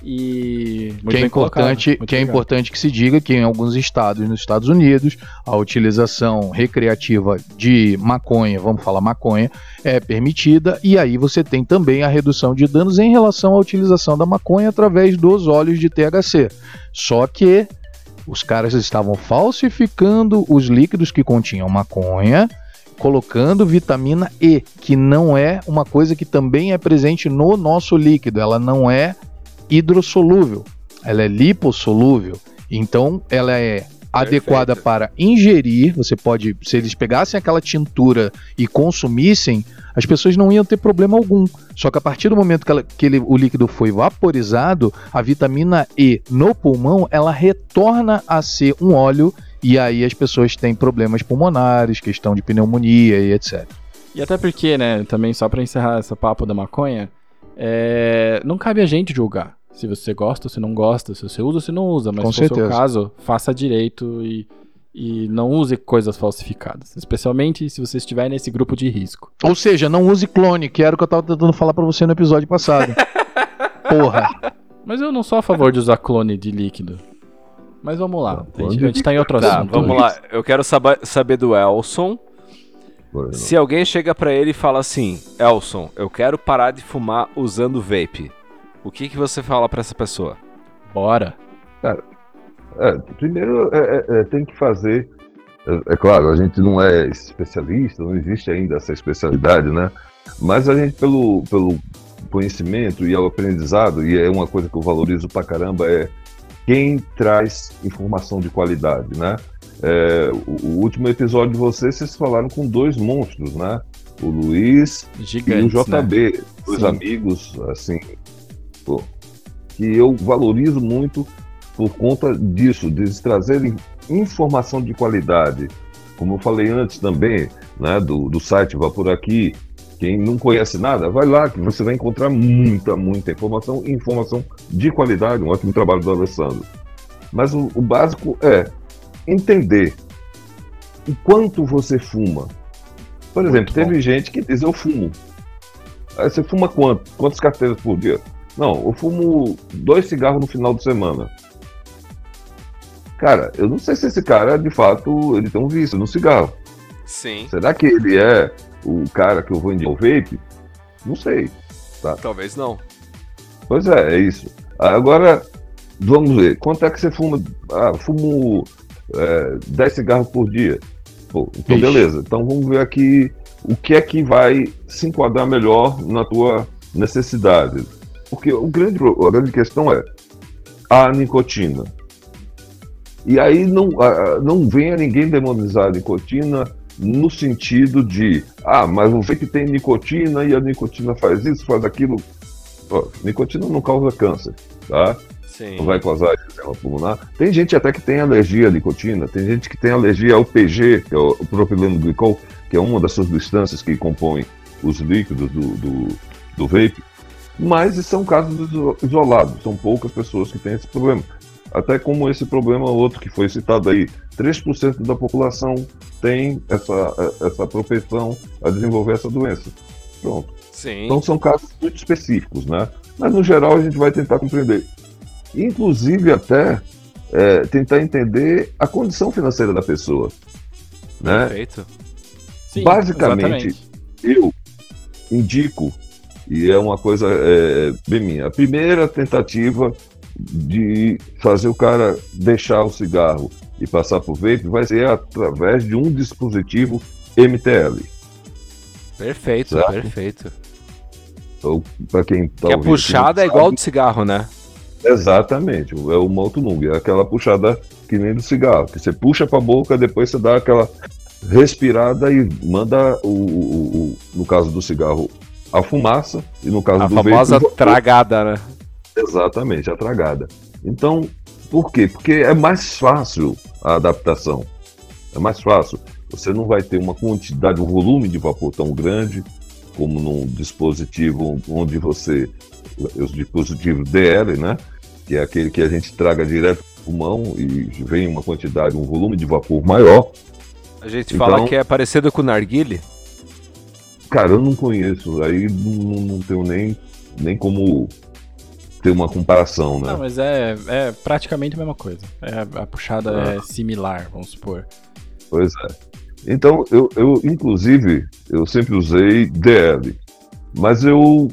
E. Que é importante, que é importante que se diga que em alguns estados nos Estados Unidos a utilização recreativa de maconha, vamos falar maconha, é permitida e aí você tem também a redução de danos em relação à utilização da maconha através dos óleos de THC. Só que os caras estavam falsificando os líquidos que continham maconha, colocando vitamina E, que não é uma coisa que também é presente no nosso líquido, ela não é hidrossolúvel, ela é lipossolúvel, então ela é adequada para ingerir. Você pode, se eles pegassem aquela tintura e consumissem, as pessoas não iam ter problema algum. Só que a partir do momento que, ela- que ele- o líquido foi vaporizado, a vitamina E no pulmão ela retorna a ser um óleo e aí as pessoas têm problemas pulmonares, questão de pneumonia e etc. E até porque, né, também só pra encerrar essa papo da maconha, é, não cabe a gente julgar. Se você gosta ou se não gosta, se você usa ou se não usa, mas Com se for o seu caso, faça direito e, e não use coisas falsificadas. Especialmente se você estiver nesse grupo de risco. Ou seja, não use clone, que era o que eu tava tentando falar pra você no episódio passado. Porra. Mas eu não sou a favor de usar clone de líquido. Mas vamos lá, Não, a gente, de a gente tá em outro Tá, assunto. vamos lá. Eu quero saber do Elson. Se alguém chega para ele e fala assim, Elson, eu quero parar de fumar usando vape, o que, que você fala para essa pessoa? Bora. Cara, é, primeiro é, é, é, tem que fazer. É, é, claro, a gente não é especialista, não existe ainda essa especialidade, né? Mas a gente, pelo, pelo conhecimento e o aprendizado, e é uma coisa que eu valorizo pra caramba, é quem traz informação de qualidade, né? É, o, o, último episódio de vocês, vocês falaram com dois monstros, né? O Luiz Gigantes, e o JB, né? dois Sim. amigos, assim, que eu valorizo muito por conta disso, de trazerem informação de qualidade. Como eu falei antes também, né, do, do site Vá Por Aqui, quem não conhece nada, vai lá que você vai encontrar muita, muita informação e informação de qualidade. Um ótimo trabalho do Alessandro. Mas o, o básico é entender o quanto você fuma. Por exemplo, teve gente que diz eu fumo. Aí você fuma quanto? Quantas carteiras por dia? Não, eu fumo dois cigarros no final de semana. Cara, eu não sei se esse cara, de fato, ele tem um vício no cigarro. Sim. Será que ele é o cara que eu vou indicar o vape? Não sei. Tá? Talvez não. Pois é, é isso. Agora, vamos ver. Quanto é que você fuma? Ah, fumo é, 10 cigarros por dia. Pô, então, Ixi. beleza. Então, vamos ver aqui o que é que vai se enquadrar melhor na tua necessidade. Porque o grande, a grande questão é a nicotina. E aí não, não venha ninguém demonizar a nicotina no sentido de, ah, mas o vape tem nicotina e a nicotina faz isso, faz aquilo. Ó, nicotina não causa câncer, tá? Sim. Não vai causar sistema pulmonar. Tem gente até que tem alergia à nicotina, tem gente que tem alergia ao PG, que é o propileno glicol, que é uma das substâncias que compõem os líquidos do, do, do vape. Mas são casos isolados, são poucas pessoas que têm esse problema. Até como esse problema outro que foi citado aí, 3% da população tem essa, essa propensão a desenvolver essa doença. Pronto. Sim. Então são casos muito específicos, né? Mas no geral a gente vai tentar compreender. Inclusive até é, tentar entender a condição financeira da pessoa. Né? Perfeito. Sim, Basicamente, exatamente. eu indico, e é uma coisa é, bem minha, a primeira tentativa de fazer o cara deixar o cigarro e passar por vape vai ser através de um dispositivo MTL. Perfeito, certo? perfeito. Então, para quem tá que a puxada é igual de cigarro, né? Exatamente, é o Motunung, é aquela puxada que nem do cigarro, que você puxa para a boca, depois você dá aquela respirada e manda o, o, o, no caso do cigarro a fumaça e no caso a do famosa vape, tragada, né? Exatamente, a tragada. Então, por quê? Porque é mais fácil a adaptação. É mais fácil. Você não vai ter uma quantidade, um volume de vapor tão grande como num dispositivo onde você. Os dispositivos DL, né? Que é aquele que a gente traga direto do pulmão e vem uma quantidade, um volume de vapor maior. A gente então, fala que é parecido com o narguile? Cara, eu não conheço. Aí não, não tenho nem, nem como ter uma comparação, né? Não, mas é, é praticamente a mesma coisa. É, a puxada ah. é similar, vamos supor. Pois é. Então, eu, eu, inclusive, eu sempre usei DL, mas eu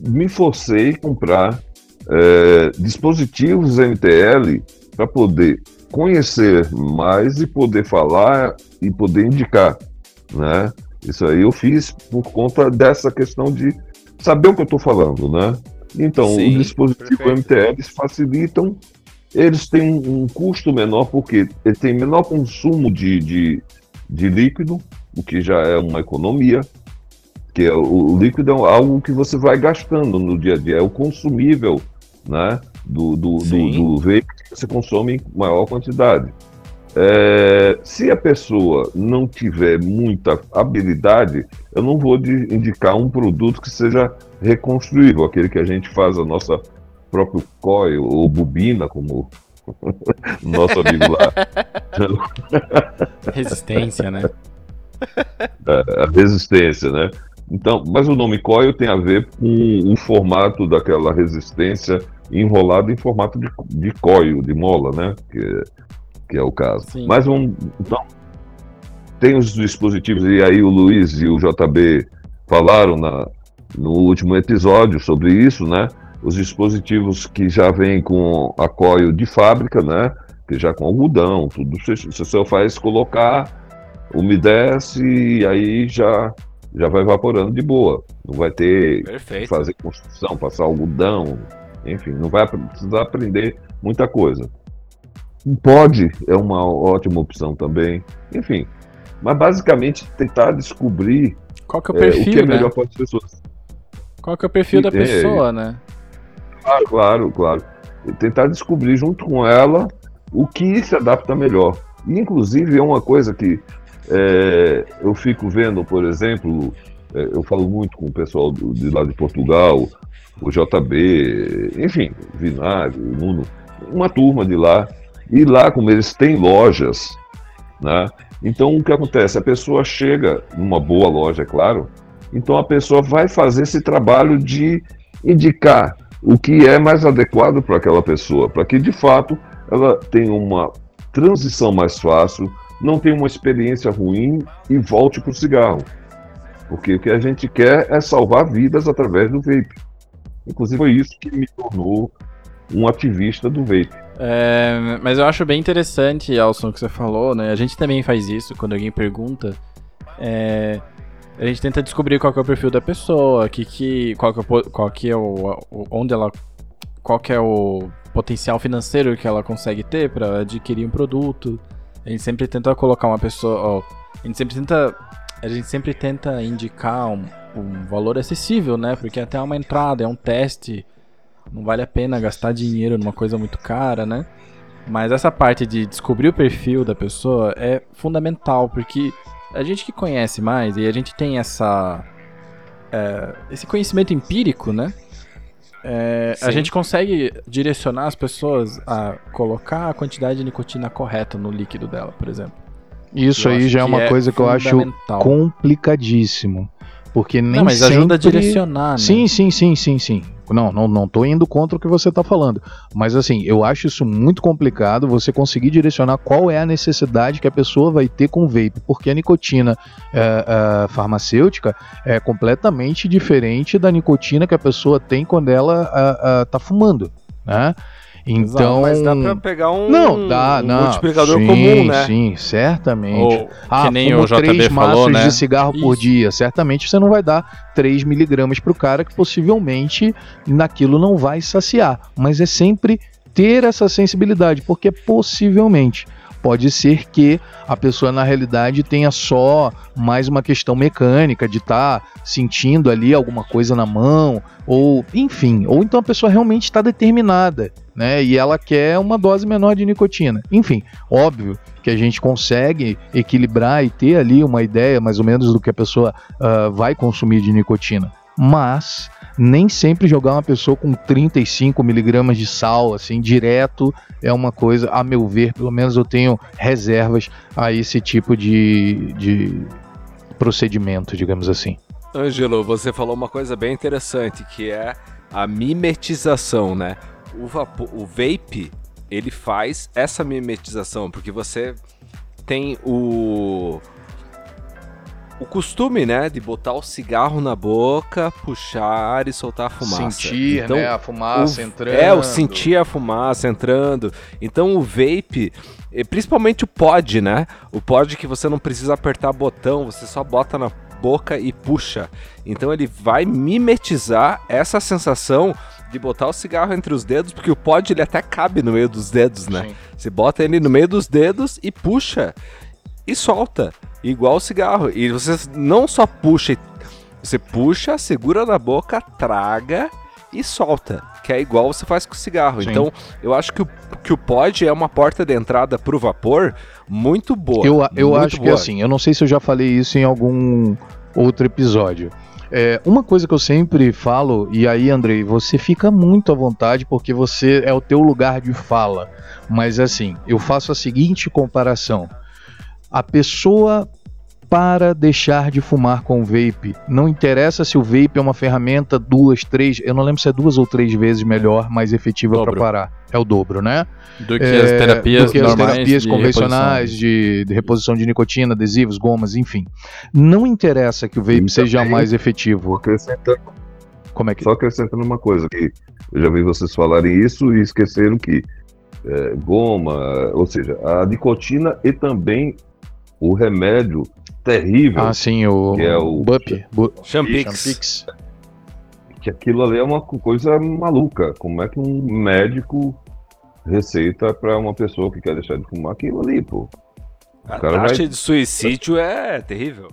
me forcei a comprar é, dispositivos MTL para poder conhecer mais e poder falar e poder indicar, né? Isso aí eu fiz por conta dessa questão de saber o que eu estou falando, né? Então, Sim, os dispositivos perfeito. MTLs facilitam, eles têm um, um, custo menor, porque ele tem menor consumo de, de, de, líquido, o que já é uma economia, que é, o, o, líquido é algo que você vai gastando no dia a dia, é o consumível né, do, do, do, do veículo que você consome em maior quantidade. É, se a pessoa não tiver muita habilidade, eu não vou indicar um produto que seja reconstruível, aquele que a gente faz a nossa próprio coil ou bobina, como nosso amigo lá. resistência, né? É, a resistência, né? Então, mas o nome coil tem a ver com o formato daquela resistência enrolado em formato de, de coil, de mola, né? Que, que é o caso. Sim. Mas vamos, então, tem os dispositivos, e aí o Luiz e o JB falaram na, no último episódio sobre isso, né? Os dispositivos que já vêm com a coil de fábrica, né? Que já com algodão, tudo. Você só faz colocar, umedece e aí já, já vai evaporando de boa. Não vai ter que fazer construção, passar algodão, enfim, não vai precisar aprender muita coisa. Um pod é uma ótima opção também. Enfim, mas basicamente tentar descobrir qual que é o perfil, é, o que é melhor né? para as pessoas. Qual que é o perfil e, da pessoa, é, né? Claro, claro, claro. E tentar descobrir junto com ela o que se adapta melhor. E, inclusive, é uma coisa que é, eu fico vendo, por exemplo, é, eu falo muito com o pessoal do, de lá de Portugal, o JB, enfim, Vinagre, Nuno, uma turma de lá. E lá, como eles têm lojas, né? Então, o que acontece? A pessoa chega numa boa loja, é claro, então a pessoa vai fazer esse trabalho de indicar o que é mais adequado para aquela pessoa, para que de fato ela tenha uma transição mais fácil, não tenha uma experiência ruim e volte para o cigarro. Porque o que a gente quer é salvar vidas através do vape. Inclusive foi isso que me tornou um ativista do vape. É, mas eu acho bem interessante, Alson, que você falou, né? A gente também faz isso quando alguém pergunta. É, a gente tenta descobrir qual é o perfil da pessoa, que, que, qual, que é, qual que é o, onde ela, qual que é o potencial financeiro que ela consegue ter para adquirir um produto. A gente sempre tenta colocar uma pessoa, a gente sempre tenta, a gente sempre tenta indicar um, um valor acessível, né? Porque até uma entrada, é um teste não vale a pena gastar dinheiro numa coisa muito cara, né? Mas essa parte de descobrir o perfil da pessoa é fundamental, porque a gente que conhece mais e a gente tem essa é, esse conhecimento empírico, né? É, a gente consegue direcionar as pessoas a colocar a quantidade de nicotina correta no líquido dela, por exemplo. Isso eu aí já é uma é coisa que eu acho complicadíssimo. Porque nem não, mas sempre... ajuda a direcionar, né? Sim, sim, sim, sim, sim. Não, não, não tô indo contra o que você está falando. Mas assim, eu acho isso muito complicado você conseguir direcionar qual é a necessidade que a pessoa vai ter com o vape, porque a nicotina é, farmacêutica é completamente diferente da nicotina que a pessoa tem quando ela está fumando. Né? Então, Exato, mas dá pra pegar um, não, dá, um não. multiplicador sim, comum, né? Sim, certamente. Ou, ah, que nem o JB três falou, maços né? de cigarro Isso. por dia. Certamente você não vai dar 3 miligramas pro cara que possivelmente naquilo não vai saciar. Mas é sempre ter essa sensibilidade, porque possivelmente Pode ser que a pessoa na realidade tenha só mais uma questão mecânica de estar tá sentindo ali alguma coisa na mão, ou enfim, ou então a pessoa realmente está determinada, né? E ela quer uma dose menor de nicotina. Enfim, óbvio que a gente consegue equilibrar e ter ali uma ideia mais ou menos do que a pessoa uh, vai consumir de nicotina. Mas nem sempre jogar uma pessoa com 35 miligramas de sal, assim, direto, é uma coisa, a meu ver, pelo menos eu tenho reservas a esse tipo de, de procedimento, digamos assim. Ângelo, você falou uma coisa bem interessante, que é a mimetização, né? O, vapor, o vape, ele faz essa mimetização, porque você tem o o costume, né, de botar o cigarro na boca, puxar e soltar a fumaça. Sentir, então, né, a fumaça o, entrando. É, o sentir a fumaça entrando. Então o vape, principalmente o pod, né? O pod que você não precisa apertar botão, você só bota na boca e puxa. Então ele vai mimetizar essa sensação de botar o cigarro entre os dedos, porque o pod ele até cabe no meio dos dedos, né? Sim. Você bota ele no meio dos dedos e puxa e solta. Igual o cigarro. E você não só puxa, você puxa, segura na boca, traga e solta. Que é igual você faz com o cigarro. Sim. Então, eu acho que o, que o pod é uma porta de entrada pro vapor muito boa. Eu, eu muito acho boa. que assim, eu não sei se eu já falei isso em algum outro episódio. É, uma coisa que eu sempre falo, e aí, Andrei, você fica muito à vontade porque você é o teu lugar de fala. Mas assim, eu faço a seguinte comparação a pessoa para deixar de fumar com o vape. Não interessa se o vape é uma ferramenta duas, três, eu não lembro se é duas ou três vezes melhor, mais efetiva para parar. É o dobro, né? Do que É, as terapias do que as terapias de convencionais reposição. de, de reposição de nicotina, adesivos, gomas, enfim. Não interessa que o vape E seja também- mais efetivo. Acrescentando, Como é que só acrescentando uma coisa, que eu já vi vocês falarem isso e esqueceram que é, goma, ou seja, a nicotina e também o remédio terrível, Ah, sim, o, Que é o- BUP, bu- Champix. Champix. que aquilo ali é uma coisa maluca. Como é que um médico receita para uma pessoa que quer deixar de fumar aquilo ali, pô? A cara taxa vai- de suicídio é terrível.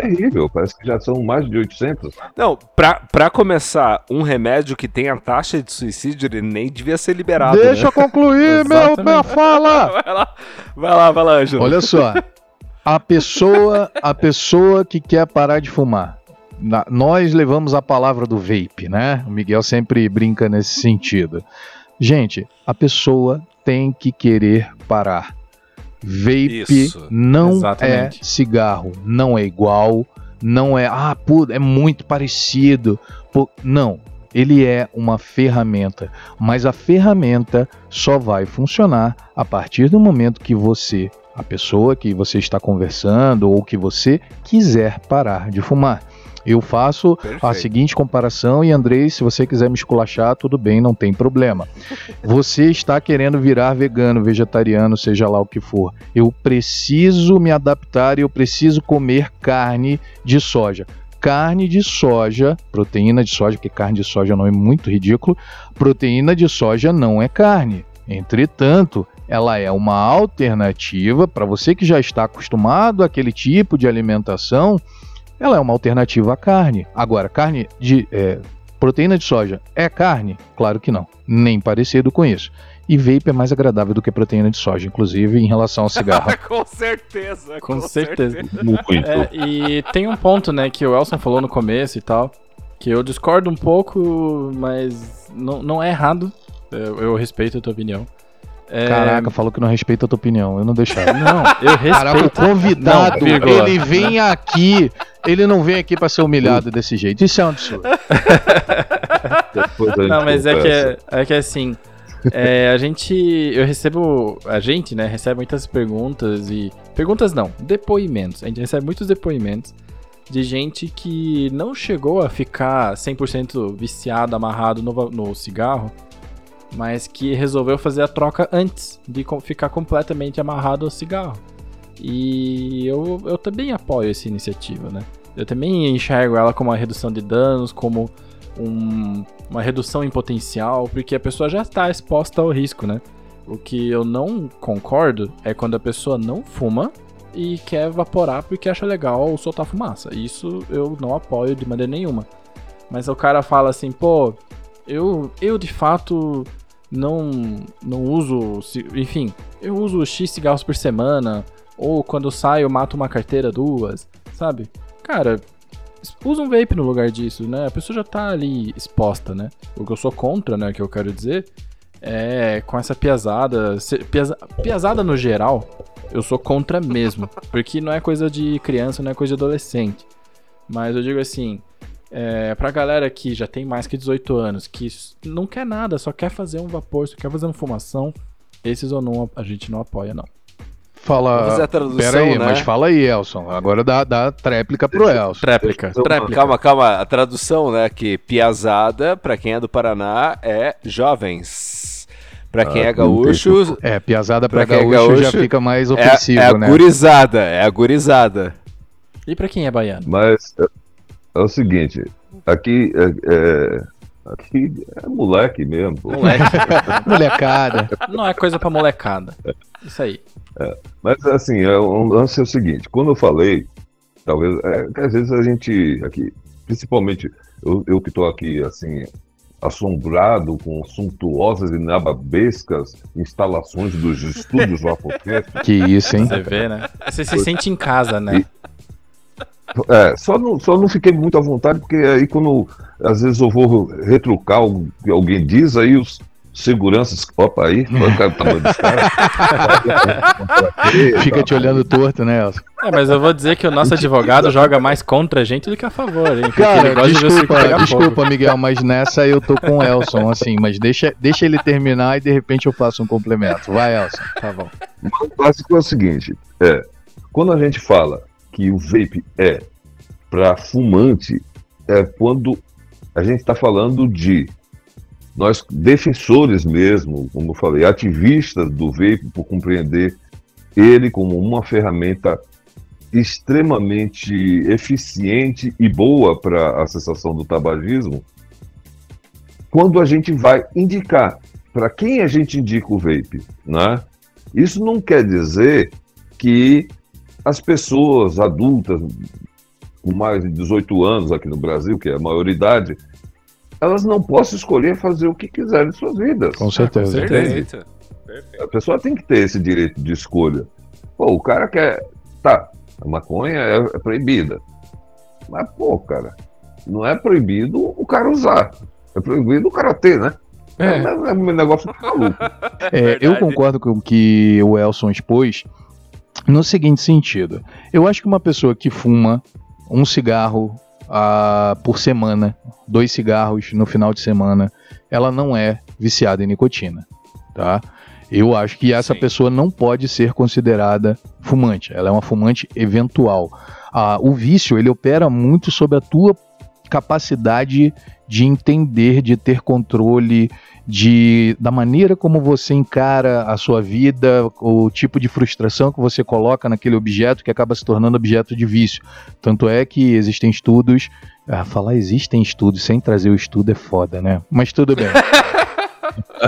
Terrível, parece que já são mais de 800. Não, pra, pra começar, um remédio que tem a taxa de suicídio, ele nem devia ser liberado. Deixa né? eu concluir meu, minha fala! Vai lá, vai lá, vai lá, Ângelo. Olha só, a pessoa, a pessoa que quer parar de fumar. na- nós levamos a palavra do vape, né? O Miguel sempre brinca nesse sentido. Gente, a pessoa tem que querer parar. Vape Isso, não exatamente. é cigarro, não é igual, não é, ah, pô, é muito parecido. Pô, não, ele é uma ferramenta, mas a ferramenta só vai funcionar a partir do momento que você, a pessoa que você está conversando ou que você quiser parar de fumar. Eu faço a Perfeito. seguinte comparação e Andrei, se você quiser me esculachar, tudo bem, não tem problema. Você está querendo virar vegano, vegetariano, seja lá o que for. Eu preciso me adaptar e eu preciso comer carne de soja. Carne de soja, proteína de soja, porque carne de soja é um nome muito ridículo. Proteína de soja não é carne. Entretanto, ela é uma alternativa para você que já está acostumado àquele tipo de alimentação. Ela é uma alternativa à carne. Agora, carne de é, proteína de soja é carne? Claro que não. Nem parecido com isso. E vape é mais agradável do que proteína de soja, inclusive em relação ao cigarro. com certeza. Com certeza. Muito. É, e tem um ponto, né, que o Elson falou no começo e tal, que eu discordo um pouco, mas não, não é errado. Eu, eu respeito a tua opinião. É, Caraca, falou que não respeita a tua opinião. Eu não deixava. Não, eu respeito. Caraca, o convidado, Não, vírgula. ele vem aqui, ele não vem aqui pra ser humilhado desse jeito. Isso é um absurdo. Não, mas é que, é, é que assim, é, a gente, eu recebo, a gente, né, recebe muitas perguntas e, perguntas não, depoimentos, a gente recebe muitos depoimentos de gente que não chegou a ficar 100% viciado, amarrado no, no cigarro, mas que resolveu fazer a troca antes de ficar completamente amarrado ao cigarro. E eu, eu também apoio essa iniciativa, né? Eu também enxergo ela como uma redução de danos, como um- uma redução em potencial, porque a pessoa já está exposta ao risco, né? O que eu não concordo é quando a pessoa não fuma e quer evaporar porque acha legal soltar fumaça. Isso eu não apoio de maneira nenhuma. Mas o cara fala assim, pô, eu, eu de fato não, não uso, enfim, eu uso X cigarros por semana, ou quando eu saio eu mato uma carteira, duas, sabe? Cara, usa um vape no lugar disso, né? A pessoa já tá ali exposta, né? O que eu sou contra, né, que eu quero dizer, é com essa piazada, se- piaza- piazada no geral, eu sou contra mesmo, porque não é coisa de criança, não é coisa de adolescente. Mas eu digo assim, é, pra galera que já tem mais que 18 anos, que não quer nada, só quer fazer um vapor, só quer fazer uma fumação, esses ou não a gente não apoia, não. Fala. Pera aí, né? mas fala aí, Elson. Agora dá, dá tréplica pro Elson. Tréplica, tréplica. Calma, calma. A tradução, né? Que piazada, pra quem é do Paraná, é jovens. Pra quem Ah, é gaúcho, É, piazada pra, Pra quem é gaúcho, já gaúcho, fica mais é, ofensivo, é né? gurizada. É a gurizada. E pra quem é baiano? Mas é, é o seguinte, aqui é, é- aqui é moleque mesmo. pô. Moleque. Molecada. não é coisa pra molecada. Isso aí. Mas assim, é, o lance é o seguinte, quando eu falei, talvez, é, que às vezes a gente aqui, principalmente eu, eu que estou aqui assim, assombrado com suntuosas e nababescas instalações dos estúdios Vapocast, Que isso, hein? Você vê, né? Você se sente em casa, né? É, só não, só não fiquei muito à vontade, porque aí quando às vezes eu vou retrucar o que alguém diz, aí os seguranças. Opa, aí, dos caras. Fica te olhando torto, né, Elson? É, mas eu vou dizer que o nosso advogado joga mais contra a gente do que a favor, hein? Cara, gosta de desculpa, desculpa. Miguel, mas nessa eu tô com o Elson, assim, mas deixa, deixa ele terminar e de repente eu faço um complemento. Vai, Elson. Tá bom. O clássico é o seguinte: é, quando a gente fala que o vape é para fumante, é quando a gente está falando de nós defensores mesmo, como eu falei, ativistas do vape por compreender ele como uma ferramenta extremamente eficiente e boa para a cessação do tabagismo, quando a gente vai indicar para quem a gente indica o vape, né? Isso não quer dizer que as pessoas adultas com mais de 18 anos aqui no Brasil, que é a maioridade, elas não possam escolher fazer o que quiserem de suas vidas. Com certeza. certeza. Perfeito. A pessoa tem que ter esse direito de escolha. Pô, o cara quer. Tá, a maconha é, é proibida. Mas, pô, cara, não é proibido o cara usar. É proibido o cara ter, né? É, É. é um negócio maluco. É, eu concordo com o que o Elson expôs no seguinte sentido. Eu acho que uma pessoa que fuma um cigarro ah, por semana, dois cigarros no final de semana, ela não é viciada em nicotina, tá? Eu acho que essa Sim. pessoa não pode ser considerada fumante. Ela é uma fumante eventual. Ah, o vício ele opera muito sobre a tua capacidade de entender, de ter controle, de da maneira como você encara a sua vida, o tipo de frustração que você coloca naquele objeto que acaba se tornando objeto de vício. Tanto é que existem estudos, ah, falar existem estudos sem trazer o estudo é foda, né? Mas tudo bem.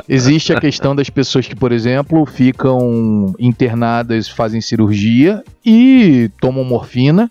Existe a questão das pessoas que, por exemplo, ficam internadas, fazem cirurgia e tomam morfina.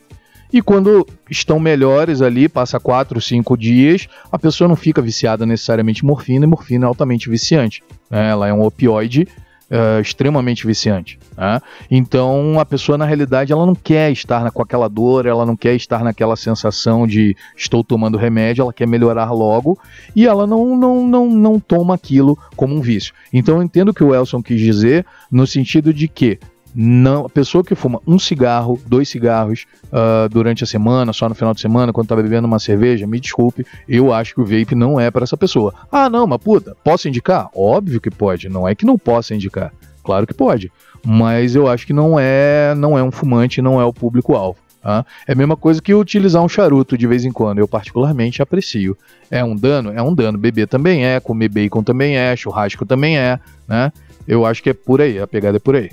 E quando estão melhores ali, passa 4, 5 dias, a pessoa não fica viciada necessariamente em morfina, e morfina é altamente viciante. né? Ela é um opioide eh, extremamente viciante. né? Então a pessoa, na realidade, ela não quer estar com aquela dor, ela não quer estar naquela sensação de estou tomando remédio, ela quer melhorar logo e ela não, não, não, não toma aquilo como um vício. Então eu entendo o que o Elson quis dizer no sentido de que não, a pessoa que fuma um cigarro, dois cigarros ah, durante a semana, só no final de semana, quando tá bebendo uma cerveja, me desculpe, eu acho que o vape não é para essa pessoa. Ah, não, mas puta, posso indicar? Óbvio que pode, não é que não possa indicar. Claro que pode, mas eu acho que não é, não é um fumante, não é o público-alvo. tá? É a mesma coisa que utilizar um charuto de vez em quando, eu particularmente aprecio. É um dano? É um dano. Beber também é, comer bacon também é, churrasco também é, né? Eu acho que é por aí, a pegada é por aí.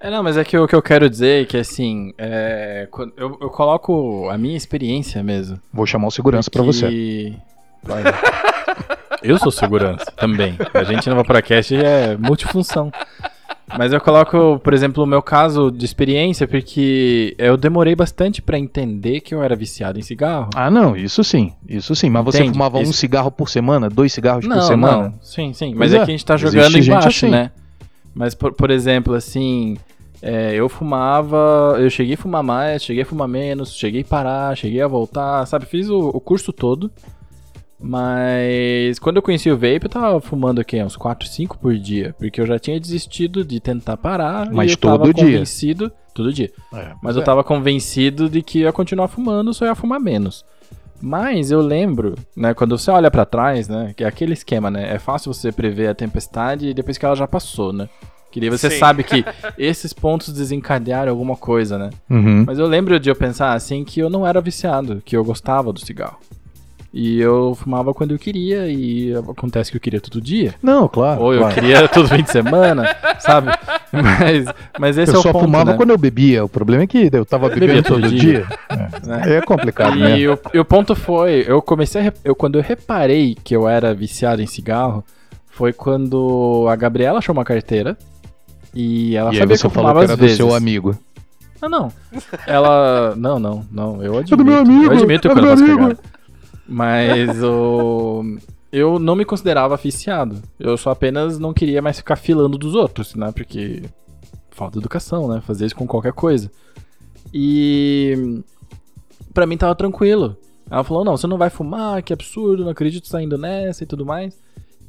É, não, mas é que o que eu quero dizer é que, assim, é, eu, eu coloco a minha experiência mesmo. Vou chamar o segurança pra você. Vai. Eu sou segurança também. A gente no Vaporacast é multifunção. Mas eu coloco, por exemplo, o meu caso de experiência, porque eu demorei bastante pra entender que eu era viciado em cigarro. Ah, não, isso sim, isso sim. Mas você Entende? fumava um Isso- cigarro por semana, dois cigarros por não, semana? não, sim, sim. Mas é. é, que a gente tá existe jogando gente embaixo, assim. né? Mas, por, por exemplo, assim, é, eu fumava, eu cheguei a fumar mais, cheguei a fumar menos, cheguei a parar, cheguei a voltar, sabe? Fiz o, o curso todo. Mas quando eu conheci o vape, eu tava fumando aqui uns 4, 5 por dia. Porque eu já tinha desistido de tentar parar. Mas todo dia. convencido. Todo dia. É, Mas eu tava convencido de que eu ia continuar fumando, só ia fumar menos. Mas eu lembro, né, quando você olha pra trás, né, que é aquele esquema, né, é fácil você prever a tempestade depois que ela já passou, né? Que daí você Sim. sabe que esses pontos desencadearam alguma coisa, né? Uhum. Mas eu lembro de eu pensar assim que eu não era viciado, que eu gostava do cigarro. E eu fumava quando eu queria e acontece que eu queria todo dia. Não, claro. Ou eu claro. queria todo fim de semana, sabe? Mas, mas esse Eu é o só ponto, fumava né? quando eu bebia. O problema é que eu tava bebendo Bebia todo todo dia. né? Aí é complicado, né? E o, e o ponto foi, eu comecei a, eu quando eu reparei que eu era viciado em cigarro, foi quando a Gabriela achou uma carteira e ela E sabia que eu falou fumava que era do vezes. seu amigo. Ah, não. Ela, não, não, não, eu admito. do meu amigo, eu admito é do eu amigo. Mas o eu não me considerava viciado. Eu só apenas não queria mais ficar filando dos outros, né? Porque falta de educação, né? Fazer isso com qualquer coisa. E pra mim tava tranquilo. Ela falou: "Não, você não vai fumar, que absurdo, não acredito você tá nessa e tudo mais".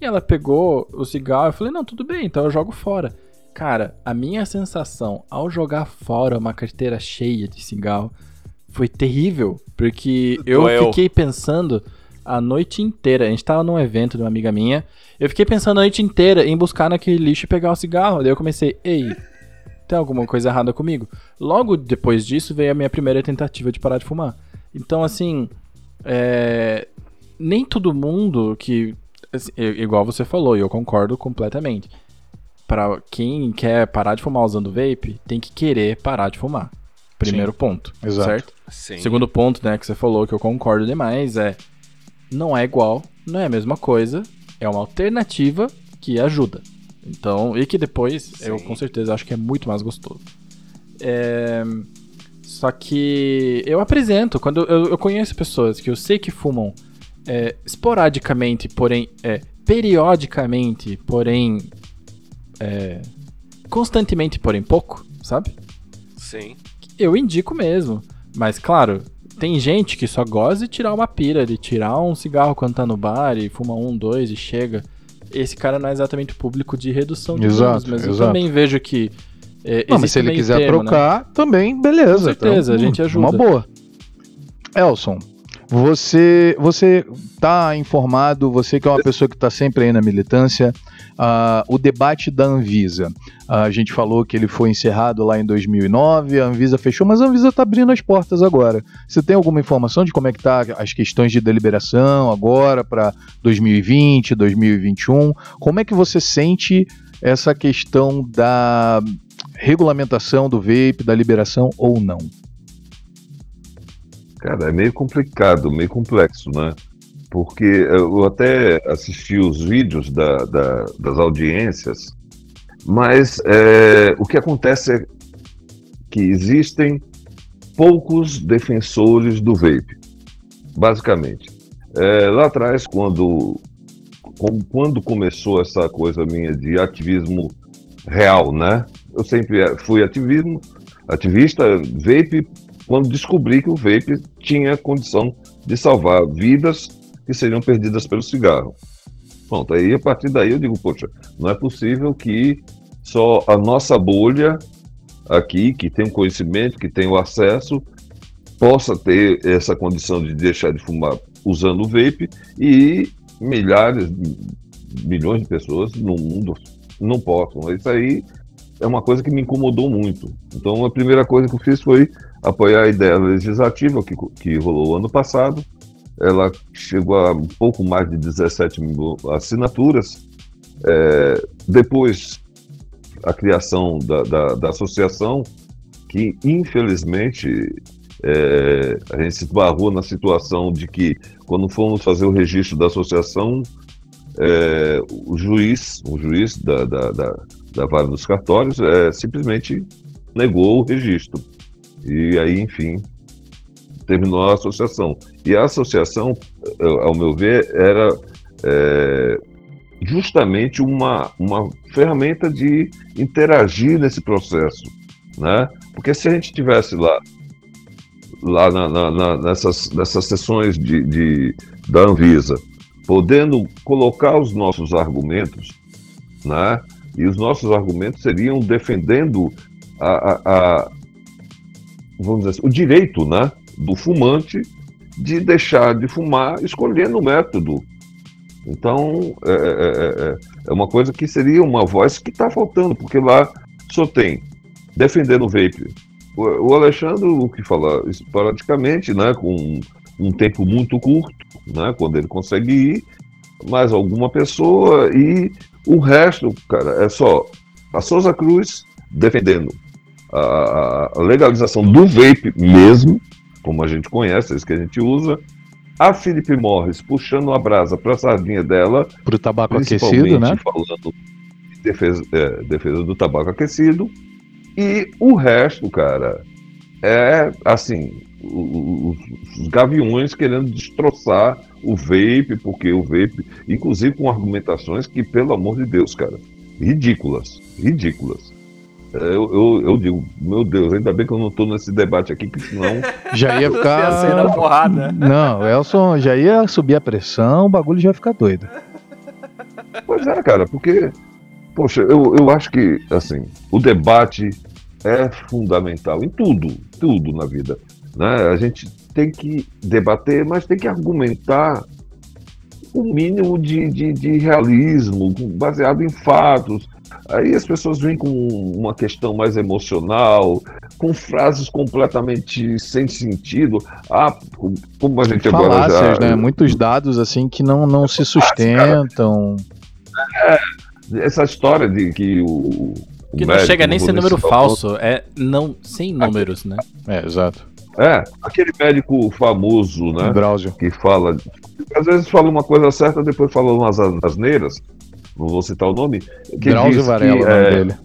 E ela pegou o cigarro, eu falei, não, tudo bem, então eu jogo fora. Cara, a minha sensação ao jogar fora uma carteira cheia de cigarro foi terrível, porque eu Doeu. fiquei pensando a noite inteira. A gente tava num evento de uma amiga minha. Eu fiquei pensando a noite inteira em buscar naquele lixo e pegar o cigarro. Daí eu comecei, ei, tem alguma coisa errada comigo? Logo depois disso veio a minha primeira tentativa de parar de fumar. Então, assim, é, nem todo mundo que. assim, igual você falou, e eu concordo completamente. Pra quem quer parar de fumar usando vape, tem que querer parar de fumar. Primeiro ponto. exato. Certo? Sim. Segundo ponto, né, que você falou, que eu concordo demais, é. Não é igual, não é a mesma coisa, é uma alternativa que ajuda. Então, e que depois eu Sim. com certeza acho que é muito mais gostoso. É, Só que eu apresento, quando eu, eu conheço pessoas que eu sei que fumam é, esporadicamente, porém, é, periodicamente, porém, é, constantemente, porém pouco, sabe? Sim. Eu indico mesmo. Mas, claro, tem gente que só gosta de tirar uma pira, de tirar um cigarro quando tá no bar e fuma um, dois e chega. Esse cara não é exatamente o público de redução de Exato, danos, mas eu exato. também vejo que. É, Não, mas se ele quiser termo, né? trocar, também, beleza. Com certeza, Então, a gente hum, ajuda. Uma boa. Elson, você você tá informado, você que é uma pessoa que está sempre aí na militância, ah, o debate da Anvisa. Ah, a gente falou que ele foi encerrado lá em 2009, a Anvisa fechou, mas a Anvisa está abrindo as portas agora. Você tem alguma informação de como é que tá as questões de deliberação agora para 2020, 2021? Como é que você sente essa questão da regulamentação do vape, da liberação ou não? Cara, é meio complicado, meio complexo, né? Porque eu até assisti os vídeos da- da- das audiências, mas é, o que acontece é que existem poucos defensores do vape, basicamente. É, lá atrás, quando, quando começou essa coisa minha de ativismo real, né? Eu sempre fui ativismo, ativista, vape, quando descobri que o vape tinha condição de salvar vidas que seriam perdidas pelo cigarro. Pronto, aí a partir daí eu digo, poxa, não é possível que só a nossa bolha aqui, que tem o conhecimento, que tem o acesso, possa ter essa condição de deixar de fumar usando o vape e milhares, milhões de pessoas no mundo não possam. Isso aí é uma coisa que me incomodou muito. Então, a primeira coisa que eu fiz foi apoiar a ideia legislativa que, que rolou ano passado. Ela chegou a um pouco mais de 17 mil assinaturas. É, depois, a criação da, da, da associação, que infelizmente é, a gente se esbarrou na situação de que, quando fomos fazer o registro da associação, é, o juiz, o juiz da, da, da, da Vara dos Cartórios, é, simplesmente negou o registro. E aí, enfim, terminou a associação. E a associação, eh, ao meu ver, era é, justamente uma, uma ferramenta de interagir nesse processo, né? Porque se a gente tivesse lá, lá na, na- na- nessas, nessas sessões de, de, da Anvisa, podendo colocar os nossos argumentos, né? E os nossos argumentos seriam defendendo a, a- a- vamos dizer assim, o direito, né, do fumante de deixar de fumar escolhendo o método. Então, é, é- é- é uma coisa que seria uma voz que está faltando, porque lá só tem defendendo o vape. O, Alexandre, o que fala esporadicamente, né, com um tempo muito curto, né, quando ele consegue ir, mais alguma pessoa e o resto, cara, é só a Souza Cruz defendendo a, a- a legalização do vape mesmo, como a gente conhece, é isso que a gente usa. A Felipe Morris puxando a brasa para a sardinha dela, Pro tabaco principalmente aquecido, né? falando em defesa, é, defesa do tabaco aquecido. E o resto, cara, é assim, o- o- os, os gaviões querendo destroçar o vape, porque o vape, inclusive com argumentações que, pelo amor de Deus, cara, ridículas, ridículas. Eu, eu, eu digo, meu Deus, ainda bem que eu não estou nesse debate aqui, que senão Já ia Ia ficar. porrada. Não, Elson já ia subir a pressão, o bagulho já ia ficar doido. Pois é, cara, porque, poxa, eu, eu acho que, assim, o debate é fundamental em tudo, tudo na vida. Né? A gente tem que debater, mas tem que argumentar o mínimo de, de, de realismo, baseado em fatos. Aí as pessoas vêm com uma questão mais emocional, com frases completamente sem sentido. Ah, como a gente Falácias, agora já... né? Muitos dados assim que não, não se sustentam. É, essa história de que o. Que não médico, chega nem ser número falso, é não sem números, né? É, exato. É, aquele médico famoso, né? Drauzio. que fala. Às vezes fala uma coisa certa, depois fala umas asneiras. Não vou citar o nome. Que Drauzio diz Varela, que, o nome é, dele.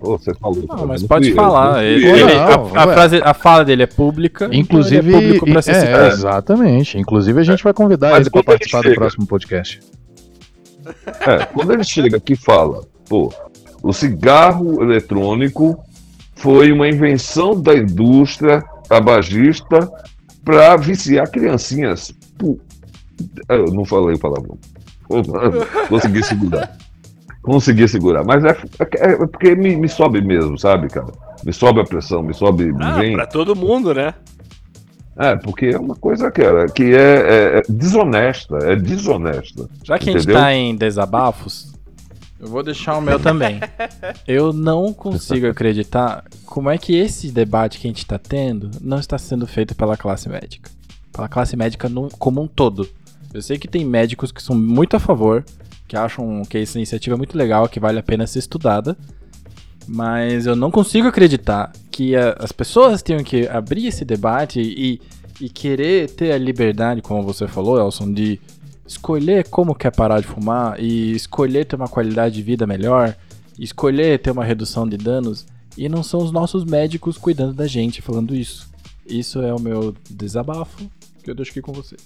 Ô, você falou. Não, mas pode falar. Ele- ele- Não, a, a frase- a fala dele é pública. então Inclusive, ele é público pra ser é, exatamente. Inclusive, a gente vai convidar Mas ele para participar do próximo podcast. É, quando ele chega aqui e fala, pô, o cigarro eletrônico foi uma invenção da indústria tabagista para viciar criancinhas. Pô, eu não falei o palavrão. Consegui segurar. Consegui segurar. Mas é, é- é porque me, me sobe mesmo, sabe, cara? Me sobe a pressão, me sobe. Ah, vem. pra todo mundo, né? É, porque é uma coisa, cara, que é, é- é desonesta. É desonesta. Já que a gente Entendeu? tá em desabafos, eu vou deixar o meu também. Eu não consigo acreditar como é que esse debate que a gente tá tendo não está sendo feito pela classe médica. Pela classe médica num- como um todo. Eu sei que tem médicos que são muito a favor, que acham que essa iniciativa é muito legal, que vale a pena ser estudada. Mas eu não consigo acreditar que a- as pessoas tenham que abrir esse debate e, e querer ter a liberdade, como você falou, Elson, de escolher como quer parar de fumar e escolher ter uma qualidade de vida melhor, escolher ter uma redução de danos, e não são os nossos médicos cuidando da gente falando isso. Isso é o meu desabafo que eu deixo aqui com vocês.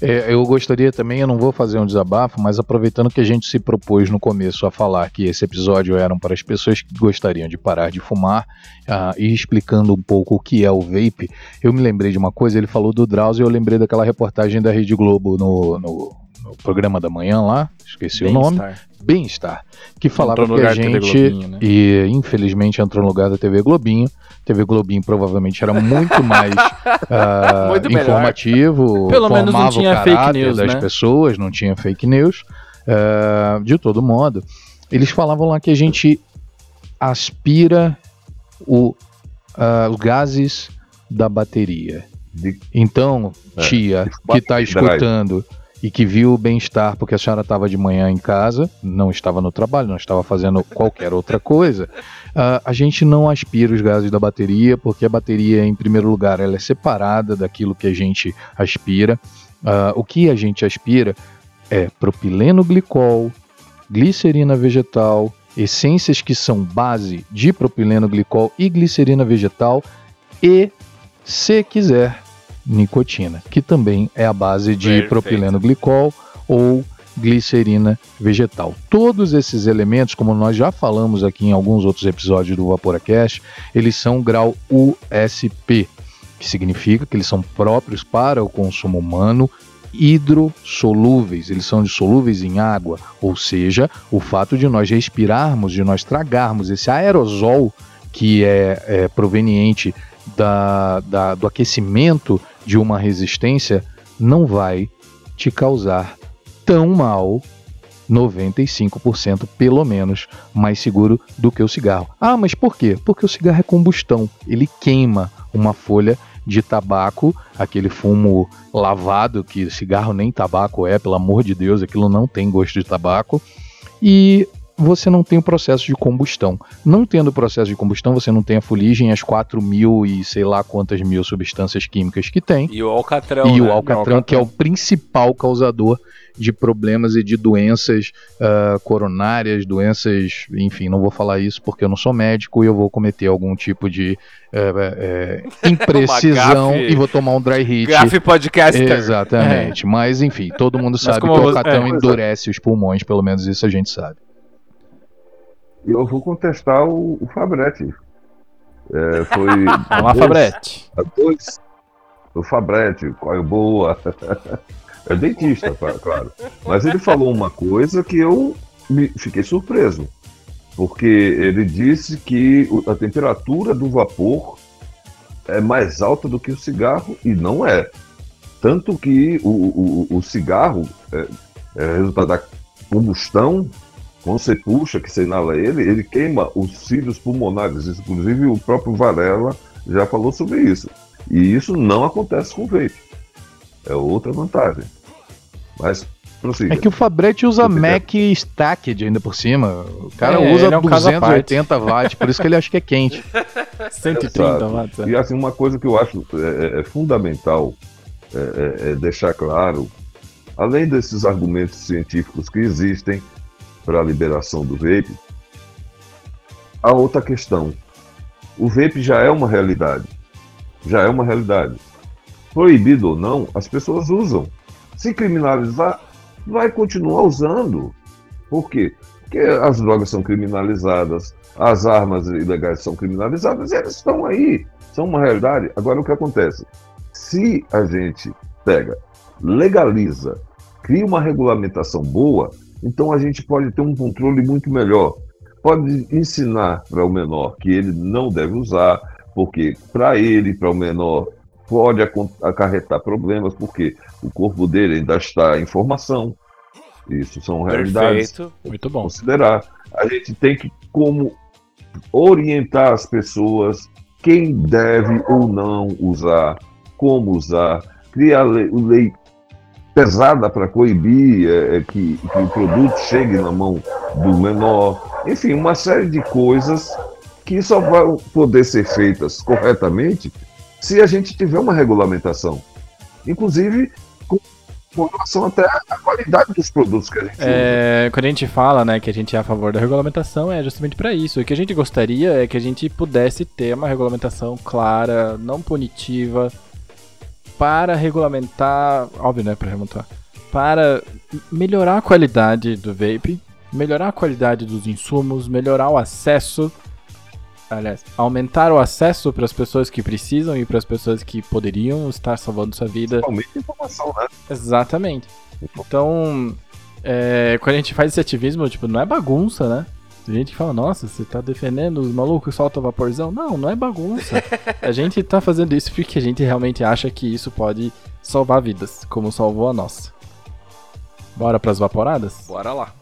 É, eu gostaria também, eu não vou fazer um desabafo, mas aproveitando que a gente se propôs no começo a falar que esse episódio era para as pessoas que gostariam de parar de fumar ah, e explicando um pouco o que é o vape, eu me lembrei de uma coisa, ele falou do Drauzio e eu lembrei daquela reportagem da Rede Globo no, no- no programa da manhã lá, esqueci o nome, Bem-estar. Bem-Estar, que falava que a lugar da TV gente, Globinho, né? e infelizmente entrou no lugar da TV Globinho, TV Globinho provavelmente era muito mais ah, Muito informativo, Pelo menos não o tinha fake news, das né? pessoas, não tinha fake news. ah, de todo modo, eles falavam lá que a gente aspira o, ah, os gases da bateria. De- Então, É, tia, de que está escutando e que viu o bem-estar porque a senhora estava de manhã em casa, não estava no trabalho, não estava fazendo qualquer outra coisa, ah, a gente não aspira os gases da bateria, porque a bateria, em primeiro lugar, ela é separada daquilo que a gente aspira. Ah, o que a gente aspira é propileno glicol, glicerina vegetal, essências que são base de propileno glicol e glicerina vegetal e, se quiser, nicotina, que também é a base de Perfeito. propileno glicol ou glicerina vegetal. Todos esses elementos, como nós já falamos aqui em alguns outros episódios do Vaporacast, eles são grau USP, que significa que eles são próprios para o consumo humano hidrossolúveis, eles são dissolúveis em água, ou seja, o fato de nós respirarmos, de nós tragarmos esse aerosol que é, é proveniente da, da- do aquecimento de uma resistência não vai te causar tão mal 95% pelo menos mais seguro do que o cigarro. Ah, mas por quê? Porque o cigarro é combustão, ele queima uma folha de tabaco, aquele fumo lavado que cigarro nem tabaco é, pelo amor de Deus, aquilo não tem gosto de tabaco. E você não tem o processo de combustão. Não tendo o processo de combustão, você não tem a fuligem, as 4 mil e sei lá quantas mil substâncias químicas que tem. E o Alcatrão. E né? o alcatrão, que é o principal causador de problemas e de doenças ah, coronárias, doenças, enfim, não vou falar isso porque eu não sou médico e eu vou cometer algum tipo de eh, eh, imprecisão e vou tomar um dry hit. Gafe Podcaster. Exatamente, mas enfim, todo mundo sabe que o alcatrão é, endurece os pulmões, pelo menos isso a gente sabe. Eu vou contestar o, o Fabretti. É, foi. Vamos lá, Fabrete. a dois. O Fabretti, qual é boa? É dentista, claro. Mas ele falou uma coisa que eu me fiquei surpreso. Porque ele disse que a temperatura do vapor é mais alta do que o cigarro, e não é. Tanto que o, o, o cigarro é, é resultado da combustão, quando você puxa, que você inala ele, ele queima os cílios pulmonares. Inclusive o próprio Varela já falou sobre isso. E isso não acontece com o vape. É outra vantagem. Mas Prossiga. É que o Fabretti usa Mac Stacked ainda por cima. O cara é, usa é um 280 watts, por isso que ele acha que é quente. 130 watts. É. E assim, uma coisa que eu acho é, é, é fundamental é, deixar claro, além desses argumentos científicos que existem para a liberação do vape, a outra questão. O vape já é uma realidade. Já é uma realidade. Proibido ou não, as pessoas usam. Se criminalizar, vai continuar usando. Por quê? Porque as drogas são criminalizadas, as armas ilegais são criminalizadas, e elas estão aí, são uma realidade. Agora, o que acontece? Se a gente pega, legaliza, cria uma regulamentação boa, então a gente pode ter um controle muito melhor. Pode ensinar para o menor que ele não deve usar, porque para ele, para o menor, pode acarretar problemas, porque o corpo dele ainda está em formação. Isso são realidades. Perfeito, muito bom. Considerar. A gente tem que como orientar as pessoas quem deve ou não usar, como usar, criar lei, lei pesada para coibir é, é, que, que o produto chegue na mão do menor. Enfim, uma série de coisas que só vão poder ser feitas corretamente se a gente tiver uma regulamentação. Inclusive, com, com relação até à qualidade dos produtos que a gente é, usa. Quando a gente fala né, que a gente é a favor da regulamentação, é justamente para isso. O que a gente gostaria é que a gente pudesse ter uma regulamentação clara, não punitiva, para regulamentar. Óbvio, né? Para remontar. Para melhorar a qualidade do vape, melhorar a qualidade dos insumos, melhorar o acesso aliás, aumentar o acesso para as pessoas que precisam e para as pessoas que poderiam estar salvando sua vida. Informação, né? Exatamente. Então, é, quando a gente faz esse ativismo, tipo, não é bagunça, né? Tem gente que fala, nossa, você tá defendendo os malucos que soltam vaporzão. Não, não é bagunça. a gente tá fazendo isso porque a gente realmente acha que isso pode salvar vidas, como salvou a nossa. Bora pras vaporadas? Bora lá.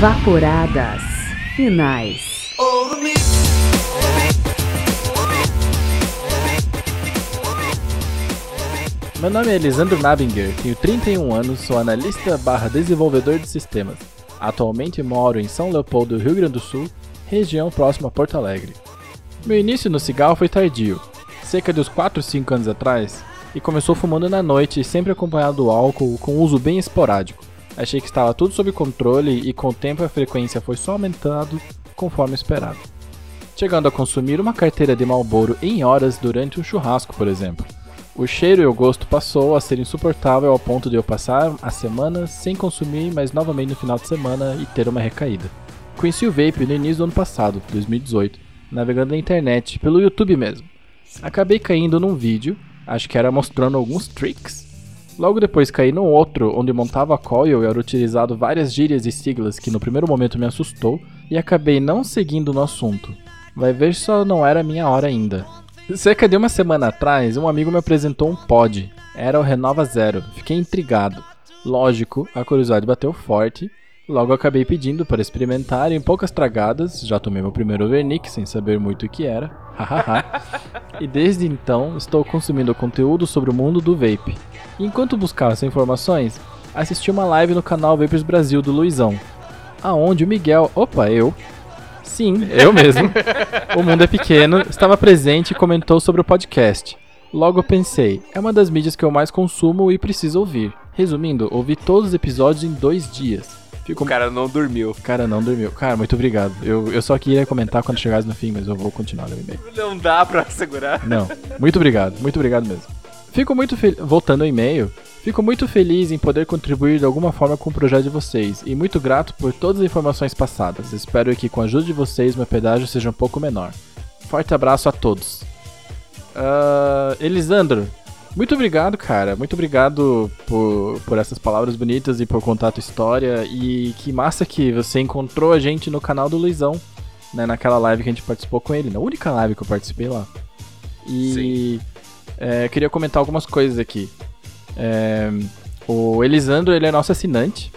Vaporadas finais. Meu nome é Elisandro Nabinger, tenho 31 anos, sou analista barra desenvolvedor de sistemas. Atualmente moro em São Leopoldo, Rio Grande do Sul, região próxima a Porto Alegre. Meu início no cigarro foi tardio, cerca de uns 4 ou 5 anos atrás, e começou fumando na noite, sempre acompanhado do álcool, com uso bem esporádico. Achei que estava tudo sob controle e com o tempo a frequência foi só aumentando conforme esperado. Chegando a consumir uma carteira de Marlboro em horas durante um churrasco, por exemplo. O cheiro e o gosto passou a ser insuportável ao ponto de eu passar a semana sem consumir, mas novamente no final de semana e ter uma recaída. Conheci o vape no início do ano passado, 2018, navegando na internet, pelo YouTube mesmo. Acabei caindo num vídeo, acho que era mostrando alguns tricks Logo depois caí num outro, onde montava a coil e era utilizado várias gírias e siglas que no primeiro momento me assustou, e acabei não seguindo no assunto. Vai ver só não era minha hora ainda. Cerca de uma semana atrás, um amigo me apresentou um pod. Era o Renova Zero. Fiquei intrigado. Lógico, a curiosidade bateu forte. Logo acabei pedindo para experimentar em poucas tragadas. Já tomei meu primeiro Vernick sem saber muito o que era. Hahaha. e desde então estou consumindo conteúdo sobre o mundo do vape. Enquanto buscava essas informações, assisti uma live no canal Vapers Brasil do Luizão, aonde o Miguel, opa, eu, sim, eu mesmo, o mundo é pequeno, estava presente e comentou sobre o podcast. Logo pensei, é uma das mídias que eu mais consumo e preciso ouvir. Resumindo, ouvi todos os episódios em dois dias. Fico... O cara não dormiu. O cara não dormiu. Cara, muito obrigado. Eu, eu só queria comentar quando chegasse no fim, mas eu vou continuar no e-mail. Não dá pra segurar. Não. Muito obrigado. Muito obrigado mesmo. Fico muito feliz. Voltando ao e-mail, Fico muito feliz em poder contribuir de alguma forma com o projeto de vocês e muito grato por todas as informações passadas. Espero que com a ajuda de vocês meu pedágio seja um pouco menor. Forte abraço a todos. Uh, Elisandro, muito obrigado, cara. Muito obrigado por, por essas palavras bonitas e por contar a tua história. E que massa que você encontrou a gente no canal do Luizão, né? Naquela live que a gente participou com ele. Na única live que eu participei lá. E é, queria comentar algumas coisas aqui. É, o Elisandro, ele é nosso assinante.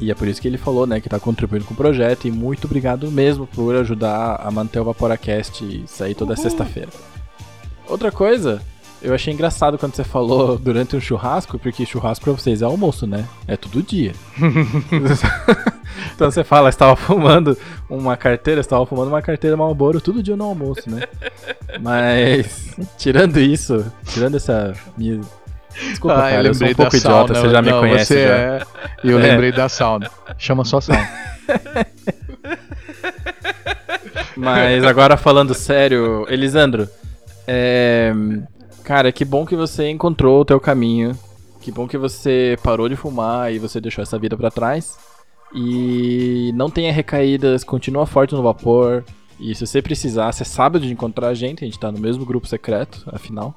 E é por isso que ele falou, né, que tá contribuindo com o projeto. E muito obrigado mesmo por ajudar a manter o Vaporacast sair toda sexta-feira. Outra coisa, eu achei engraçado quando você falou durante um churrasco, porque churrasco pra vocês é almoço, né? É todo dia. então você fala, estava fumando uma carteira, estava fumando uma carteira Marlboro todo dia no almoço, né? Mas, tirando isso, tirando essa minha Desculpa, ah, cara, eu, eu sou um pouco idiota, você já me conhece. Você já. É... Eu é. lembrei da sauna. Chama só sauna. Mas agora falando sério, Elisandro, é... cara, que bom que você encontrou o teu caminho. Que bom que você parou de fumar e você deixou essa vida para trás. E não tenha recaídas, continua forte no vapor. E se você precisar, você sabe onde encontrar a gente, a gente tá no mesmo grupo secreto, afinal.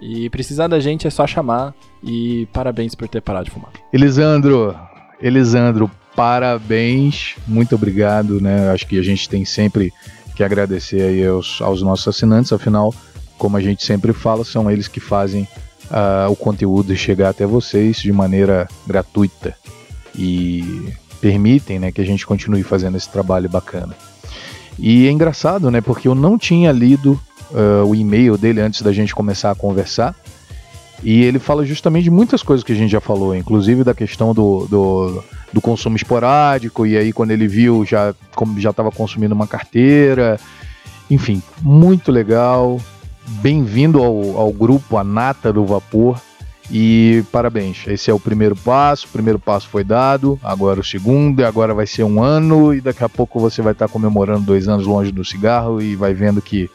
E precisar da gente é só chamar. E parabéns por ter parado de fumar. Elisandro, Elisandro, parabéns, muito obrigado, né? Acho que a gente tem sempre que agradecer aí aos, aos nossos assinantes, afinal, como a gente sempre fala, são eles que fazem uh, o conteúdo chegar até vocês de maneira gratuita e permitem né, que a gente continue fazendo esse trabalho bacana. E é engraçado, né? Porque eu não tinha lido uh, o e-mail dele antes da gente começar a conversar. E ele fala justamente de muitas coisas que a gente já falou, inclusive da questão do, do, do consumo esporádico, e aí quando ele viu já já estava consumindo uma carteira. Enfim, muito legal. Bem-vindo ao, ao grupo, a nata do vapor. E parabéns, esse é o primeiro passo. O primeiro passo foi dado, agora o segundo, e agora vai ser um ano, e daqui a pouco você vai estar comemorando dois anos longe do cigarro e vai vendo que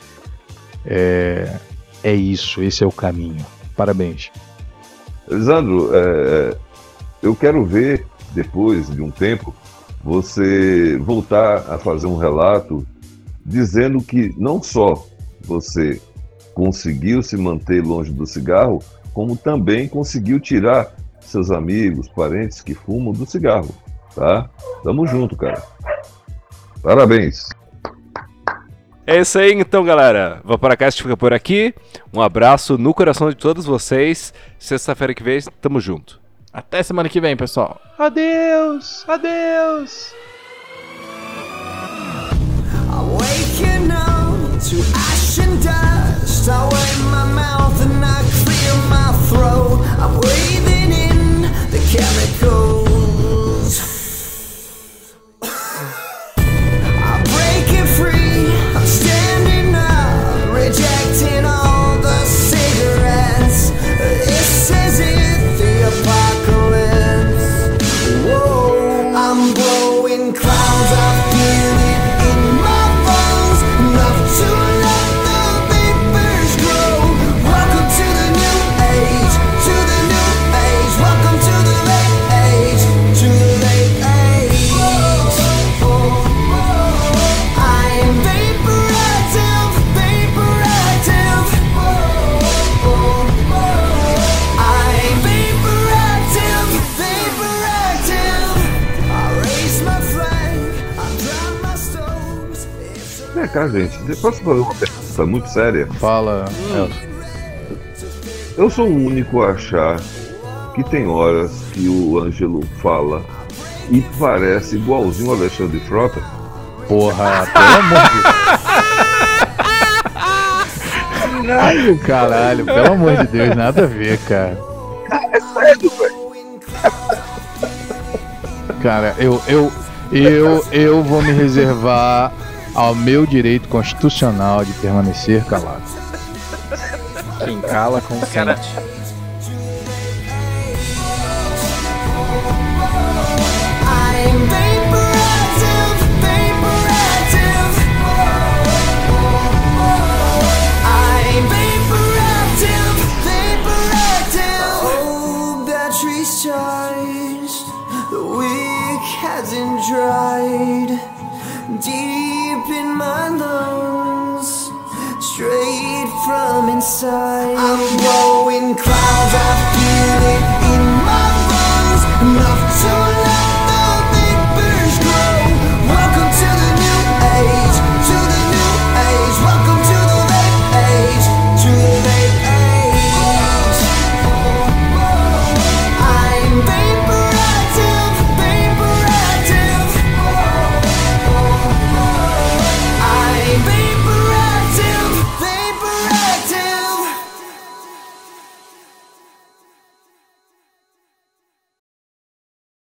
é, é isso, esse é o caminho. Parabéns. Lisandro, é, eu quero ver, depois de um tempo, você voltar a fazer um relato dizendo que não só você conseguiu se manter longe do cigarro, como também conseguiu tirar seus amigos, parentes que fumam do cigarro, tá? Tamo junto, cara. Parabéns. É isso aí então, galera. Vaporacast fica por aqui. Um abraço no coração de todos vocês. Sexta-feira que vem, tamo junto. Até semana que vem, pessoal. Adeus, adeus. to ash and dust. I my mouth and I clear my throat. I'm breathing in the chemicals. Gente. Posso fazer uma pergunta muito séria? Fala, hum. Eu sou o único a achar que tem horas que o Ângelo fala e parece igualzinho o Alexandre Frota. Porra, pelo amor de Deus. Caralho, pelo amor de Deus, nada a ver, cara. É sério, velho. Cara, eu, eu, eu, eu vou me reservar ao meu direito constitucional de permanecer calado. Quem cala consente. Dried. Deep deep in my lungs, straight from inside. I'm blowing clouds, I feel it in my lungs. No